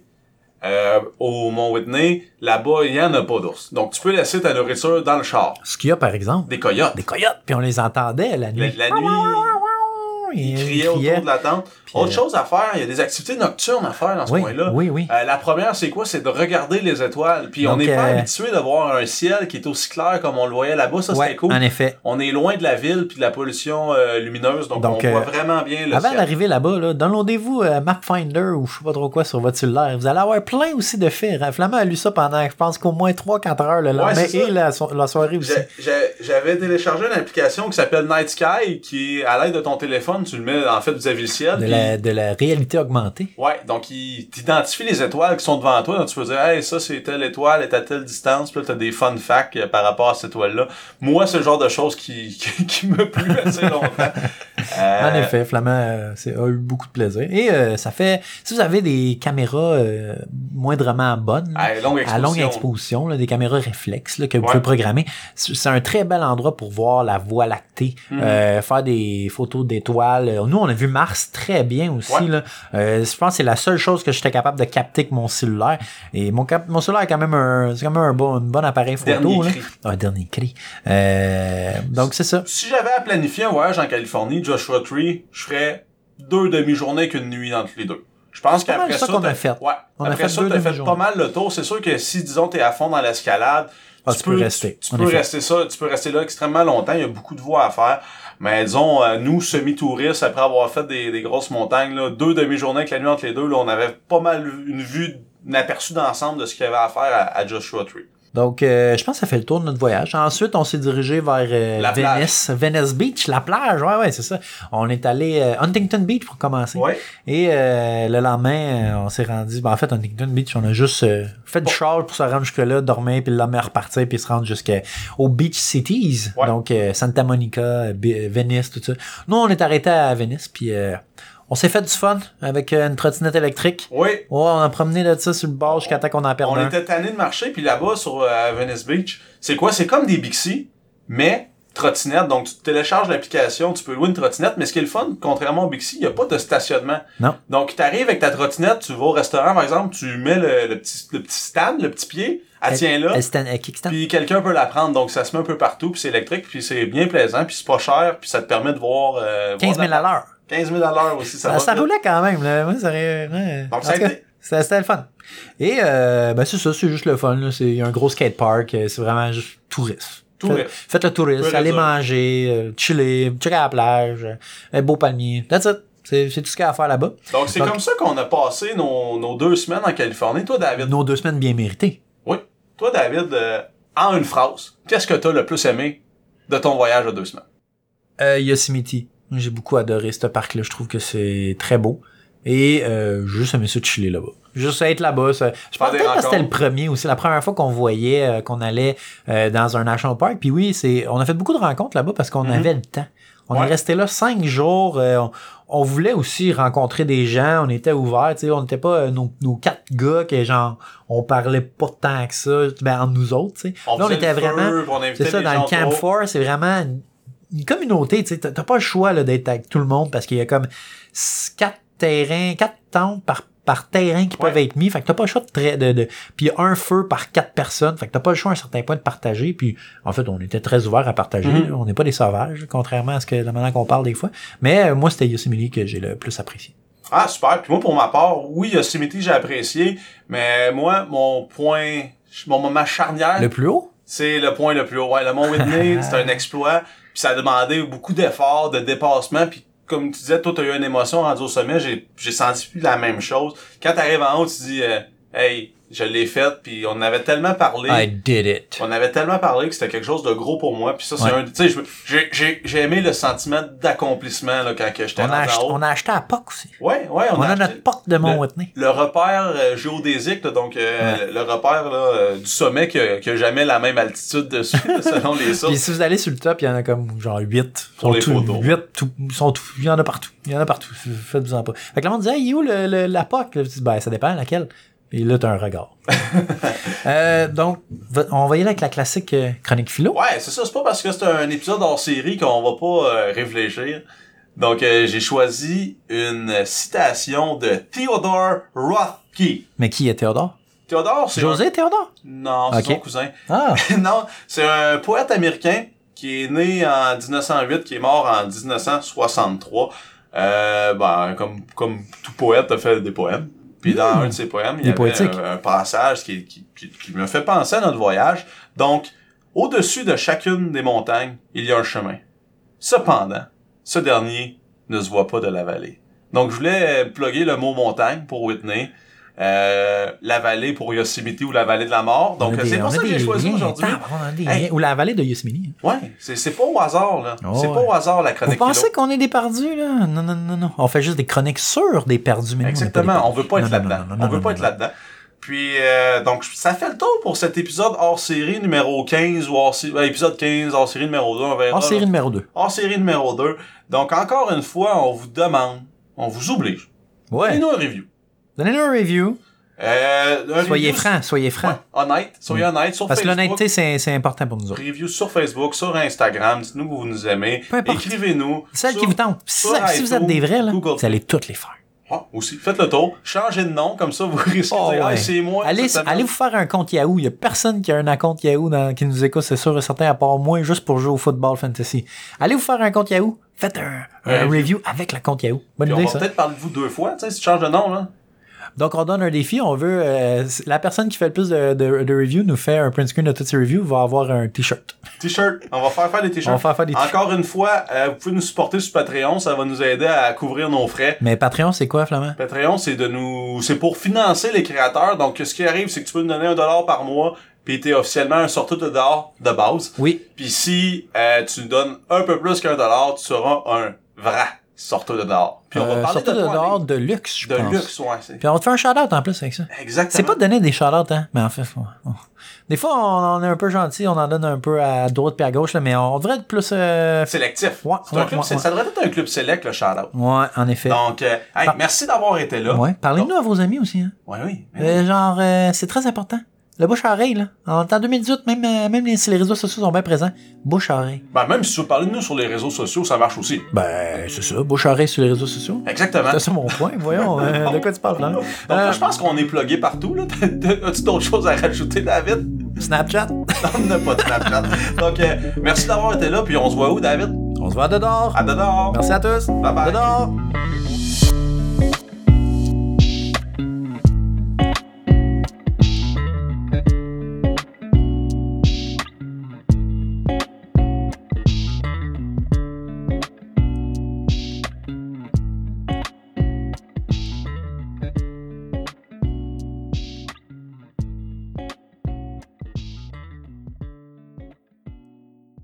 Euh, au Mont Whitney, là-bas, il y en a pas d'ours. Donc, tu peux laisser ta nourriture dans le char. Ce qu'il y a, par exemple, Des coyotes. des coyotes, puis on les entendait la nuit. La, la nuit, il, Il criait autour de la tente. Puis, Autre euh, chose à faire, il y a des activités nocturnes à faire dans ce Oui, coin-là. oui, oui. Euh, la première, c'est quoi? C'est de regarder les étoiles. Puis on n'est pas euh, habitué de voir un ciel qui est aussi clair comme on le voyait là-bas. Ça, Ouais, c'était cool. en effet. On est loin de la ville puis de la pollution lumineuse, donc, Donc, on voit vraiment bien le Avant ciel. d'arriver là-bas, là, downloadez-vous MapFinder ou je sais pas trop quoi sur votre cellulaire. Vous allez avoir plein aussi de faits. hein. Flamand a lu ça pendant, je pense qu'au moins 3-4 heures le lendemain ça. et la, so- la soirée aussi. J'avais téléchargé une application qui s'appelle Night Sky, qui est à l'aide de ton téléphone, tu le mets en fait vis-à-vis le ciel. De la, de la réalité augmentée. Ouais, donc il t'identifie les étoiles qui sont devant toi, donc tu peux dire hey ça c'est telle étoile, elle est à telle distance, puis là t'as des fun facts euh, par rapport à cette étoile-là. Moi c'est le genre de choses qui, qui, qui me plu assez longtemps. Euh, En effet, Flamand euh, c'est- a eu beaucoup de plaisir. Et ça fait, si vous avez des caméras moindrement bonnes, à longue à exposition. longue exposition, là, des caméras réflexes là, que vous Ouais. pouvez programmer. C'est un très bel endroit pour voir la Voie lactée, euh, faire des photos d'étoiles. Euh, Nous, on a vu Mars très bien aussi. Ouais. Là. Euh, je pense que c'est la seule chose que j'étais capable de capter avec mon cellulaire. Et mon, cap mon cellulaire est quand même un, c'est quand même un bon, un bon appareil photo. Dernier là. cri. Un dernier cri. Euh, donc, c'est ça. Si j'avais à planifier un voyage en Californie, Joshua Tree, je ferais deux demi-journées qu'une nuit entre les deux. Je pense qu'après ça ça, qu'on a fait. Ouais. On a Après fait ça, t'as fait pas mal le tour. C'est sûr que si, disons, t'es à fond dans l'escalade, Ah, tu peux rester, Tu, peux rester ça, tu peux rester là extrêmement longtemps. Il y a beaucoup de voies à faire. Mais disons, euh, nous, semi-touristes, après avoir fait des, grosses montagnes, là, deux demi-journées avec la nuit entre les deux, là, on avait pas mal une vue, un aperçu d'ensemble de ce qu'il y avait à faire à Joshua Tree. Donc, euh, je pense que ça fait le tour de notre voyage. Ensuite, on s'est dirigé vers euh, La plage. Venice, Venice Beach, la plage. Ouais, ouais, c'est ça. On est allé euh, Huntington Beach pour commencer. Ouais. Et euh, le lendemain, euh, on s'est rendu. Ben, en fait, Huntington Beach, on a juste euh, fait du char pour se rendre jusque-là, dormir, puis le lendemain repartir, puis se rendre jusqu'aux Beach Cities. Ouais. Donc, euh, Santa Monica, Venice, tout ça. Nous, on est arrêté à Venice, puis euh, on s'est fait du fun avec euh, une trottinette électrique. Oui. Ouais, on a promené de ça sur le bord jusqu'à temps qu'on en perde On un. était tanné de marcher, puis là-bas, sur euh, Venice Beach, c'est quoi? C'est comme des Bixi, mais trottinette. Donc, tu télécharges l'application, tu peux louer une trottinette, mais ce qui est le fun, contrairement au Bixi, il n'y a pas de stationnement. Non. Donc, tu arrives avec ta trottinette, tu vas au restaurant, par exemple, tu mets le, le petit, le petit stand, le petit pied, elle tient là, puis quelqu'un peut la prendre. Donc, ça se met un peu partout, puis c'est électrique, puis c'est bien plaisant, puis c'est pas cher, puis ça te permet de voir... Euh, 15 000 voir à l'heure. 15 000 à l'heure aussi, ça, Ça, va ça vite. roulait quand même, là. Moi. Donc, ça a été- C'était le fun. Et, euh, ben, c'est ça, c'est juste le fun, là. C'est un gros skatepark. euh, C'est vraiment juste touriste. Touriste. Faites, faites le touriste, allez manger, euh, chiller, checker à la plage, un beau palmier. That's it. C'est tout ce qu'il y a à faire là-bas. Donc, c'est comme ça qu'on a passé nos, nos deux semaines en Californie. Toi, David, Nos deux semaines bien méritées. Oui. Toi, David, euh, en une phrase, qu'est-ce que t'as le plus aimé de ton voyage de deux semaines? Euh, Yosemite. J'ai beaucoup adoré ce parc-là. Je trouve que c'est très beau. Et euh, juste aimé ça de chiller là-bas. Juste être là-bas. Je pense peut-être que c'était le premier aussi. La première fois qu'on voyait euh, qu'on allait euh, dans un national park. Puis oui, c'est on a fait beaucoup de rencontres là-bas parce qu'on Mhm. avait le temps. On Ouais. est resté là cinq jours. euh, on, on voulait aussi rencontrer des gens. On était ouverts. tu sais, On n'était pas euh, nos, nos quatre gars que genre on parlait pas tant que ça ben, entre nous autres. tu sais. Là, on était vraiment on c'est ça, dans le Camp autour. 4, c'est vraiment une, communauté, tu sais, t'as pas le choix là, d'être avec tout le monde parce qu'il y a comme quatre terrains, quatre tentes par, par terrain qui Ouais. peuvent être mis, fait que t'as pas le choix de, de, de puis un feu par quatre personnes, fait que t'as pas le choix à un certain point de partager, puis en fait, on était très ouverts à partager, Mhm. on n'est pas des sauvages, contrairement à ce que la manière qu'on parle des fois, mais euh, moi, c'était Yosemite que j'ai le plus apprécié. Ah, super. Puis moi, pour ma part, oui, Yosemite, j'ai apprécié, mais moi, mon point, mon moment charnière, Le plus haut? c'est le point le plus haut. Ouais, le Mont Whitney, c'est un exploit, puis ça a demandé beaucoup d'efforts, de dépassement, puis comme tu disais, toi, t'as eu une émotion rendue au sommet, j'ai, j'ai senti plus la même chose. Quand t'arrives en haut, tu dis, euh, hey, je l'ai fait, puis on avait tellement parlé. I did it. On avait tellement parlé que c'était quelque chose de gros pour moi. Puis ça, c'est Ouais. un... Tu sais, j'ai- j'ai j'ai aimé le sentiment d'accomplissement là, quand que j'étais On a, acheté, en on a acheté à POC aussi. Ouais, ouais, on, On, a, notre POC de Mont le- Whitney. le repère euh, géodésique, là, donc euh, le repère là, euh, du sommet qui a, qui a jamais la même altitude dessus, selon les Puis sources. si vous allez sur le top, il y en a comme genre 8. Pour les photos. 8, tout, ils sont tout, il y en a partout. Il y en a partout. Faites-vous-en pas. Fait que le monde dit, hey, où le, le- la POC? Ben, ça dépend laquelle. Et là, un regard. euh, donc, on va y aller avec la classique euh, chronique philo. Ouais, c'est ça. C'est pas parce que c'est un épisode hors série qu'on va pas euh, réfléchir. Donc, euh, j'ai choisi une citation de Theodore Rothke. Mais qui est Théodore? Théodore, c'est José Théodore? un- Non, c'est Ok. son cousin. Ah, non, c'est un poète américain qui est né en 1908, qui est mort en 1963. Euh, ben, comme, comme tout poète a fait des poèmes. Puis dans un de ses poèmes, il y avait un, un passage qui, qui, qui, qui me fait penser à notre voyage. Donc, au-dessus de chacune des montagnes, il y a un chemin. Cependant, ce dernier ne se voit pas de la vallée. Donc, je voulais plugger le mot montagne pour Whitney. Euh, la vallée pour Yosemite ou la vallée de la mort. Donc, c'est pour ça que j'ai choisi aujourd'hui. Hey. Ou la vallée de Yosemite. Ouais, c'est, pas au hasard, là. Oh, c'est pas au hasard, la Vous chronique pensez kilo. qu'on est des perdus, là? Non, non, non, non. On fait juste des chroniques sur des perdus, mais nous, Exactement, on veut pas être là-dedans. On veut pas être là-dedans. Puis, euh, donc, ça fait le tour pour cet épisode hors série numéro 15 ou hors série, épisode 15, hors série numéro 2, on verra. En série numéro 2. Hors série numéro 2. Donc, encore une fois, on vous demande, on vous oblige. Ouais. Donnez-nous un review. Donnez-nous un review. Euh, un Soyez review- francs, soyez Ouais, francs. honnête. Soyez honnête sur Parce que l'honnêteté, c'est important pour nous autres. Review sur Facebook, sur Instagram. Dites-nous que vous nous aimez. Peu importe. Écrivez-nous. Celle sur- qui vous tente. Si, sur si vous êtes des vrais, là, Google vous allez toutes les faire. Ah, aussi. Faites le tour. Changez de nom, comme ça, vous risquez Oh, de dire, ouais. Hey, c'est moi. Allez, allez vous faire un compte Yahoo. Il y a personne qui a un compte Yahoo dans- qui nous écoute, c'est sûr et certain, à part moi, juste pour jouer au football fantasy. Allez vous faire un compte Yahoo. Faites un, un Ouais. review avec le compte Yahoo. Bonne Puis on idée, va peut-être parler de vous deux fois, tu sais, si tu changes de nom, là. Donc, on donne un défi. On veut. euh, la personne qui fait le plus de, de, de reviews nous fait un print screen de toutes ses reviews, va avoir un t-shirt. T-shirt. On va faire faire des t-shirts. On va faire faire des t-shirts. Encore une fois, euh, vous pouvez nous supporter sur Patreon, ça va nous aider à couvrir nos frais. Mais Patreon, c'est quoi, Flamand? Patreon, c'est de nous, c'est pour financer les créateurs. Donc, ce qui arrive, c'est que tu peux nous donner un dollar par mois, puis t'es officiellement un sorteur de dollar de base. Oui. Puis si euh, tu nous donnes un peu plus qu'un dollar, tu seras un vrai sorteur de dollar. Puis on va Euh, parler de, de toi en dehors de luxe, je de pense. luxe, ouais. c'est- Puis on te fait un shout-out en plus avec ça. Exactement. C'est pas de donner des shout-outs, hein. Mais en fait, des fois, on, on est un peu gentil, on en donne un peu à droite puis à gauche, là, mais on devrait être plus. euh, sélectif. Ouais, un club, ouais. Ça devrait être un club select, le shout-out. Ouais, en effet. Donc, euh, hey, Par- merci d'avoir été là. ouais. Parlez-nous à vos amis aussi, hein. Ouais, oui. Euh, genre, euh, c'est très important. Le bouche à oreille, là. En, en 2018, même, euh, même les- si les réseaux sociaux sont bien présents, bouche à oreille. Ben, même si tu veux parler de nous sur les réseaux sociaux, ça marche aussi. Ben, c'est ça, bouche à oreille sur les réseaux sociaux. Exactement. C'est ça mon point, voyons. euh, de quoi tu parles, là? Donc, je pense qu'on est plugué partout. Là. As-tu d'autres choses à rajouter, David? Snapchat. On n'a pas de Snapchat. Donc, euh, merci d'avoir été là, puis on se voit où, David? On se voit à dehors. À dehors. Merci à tous. Bye bye. Dehors.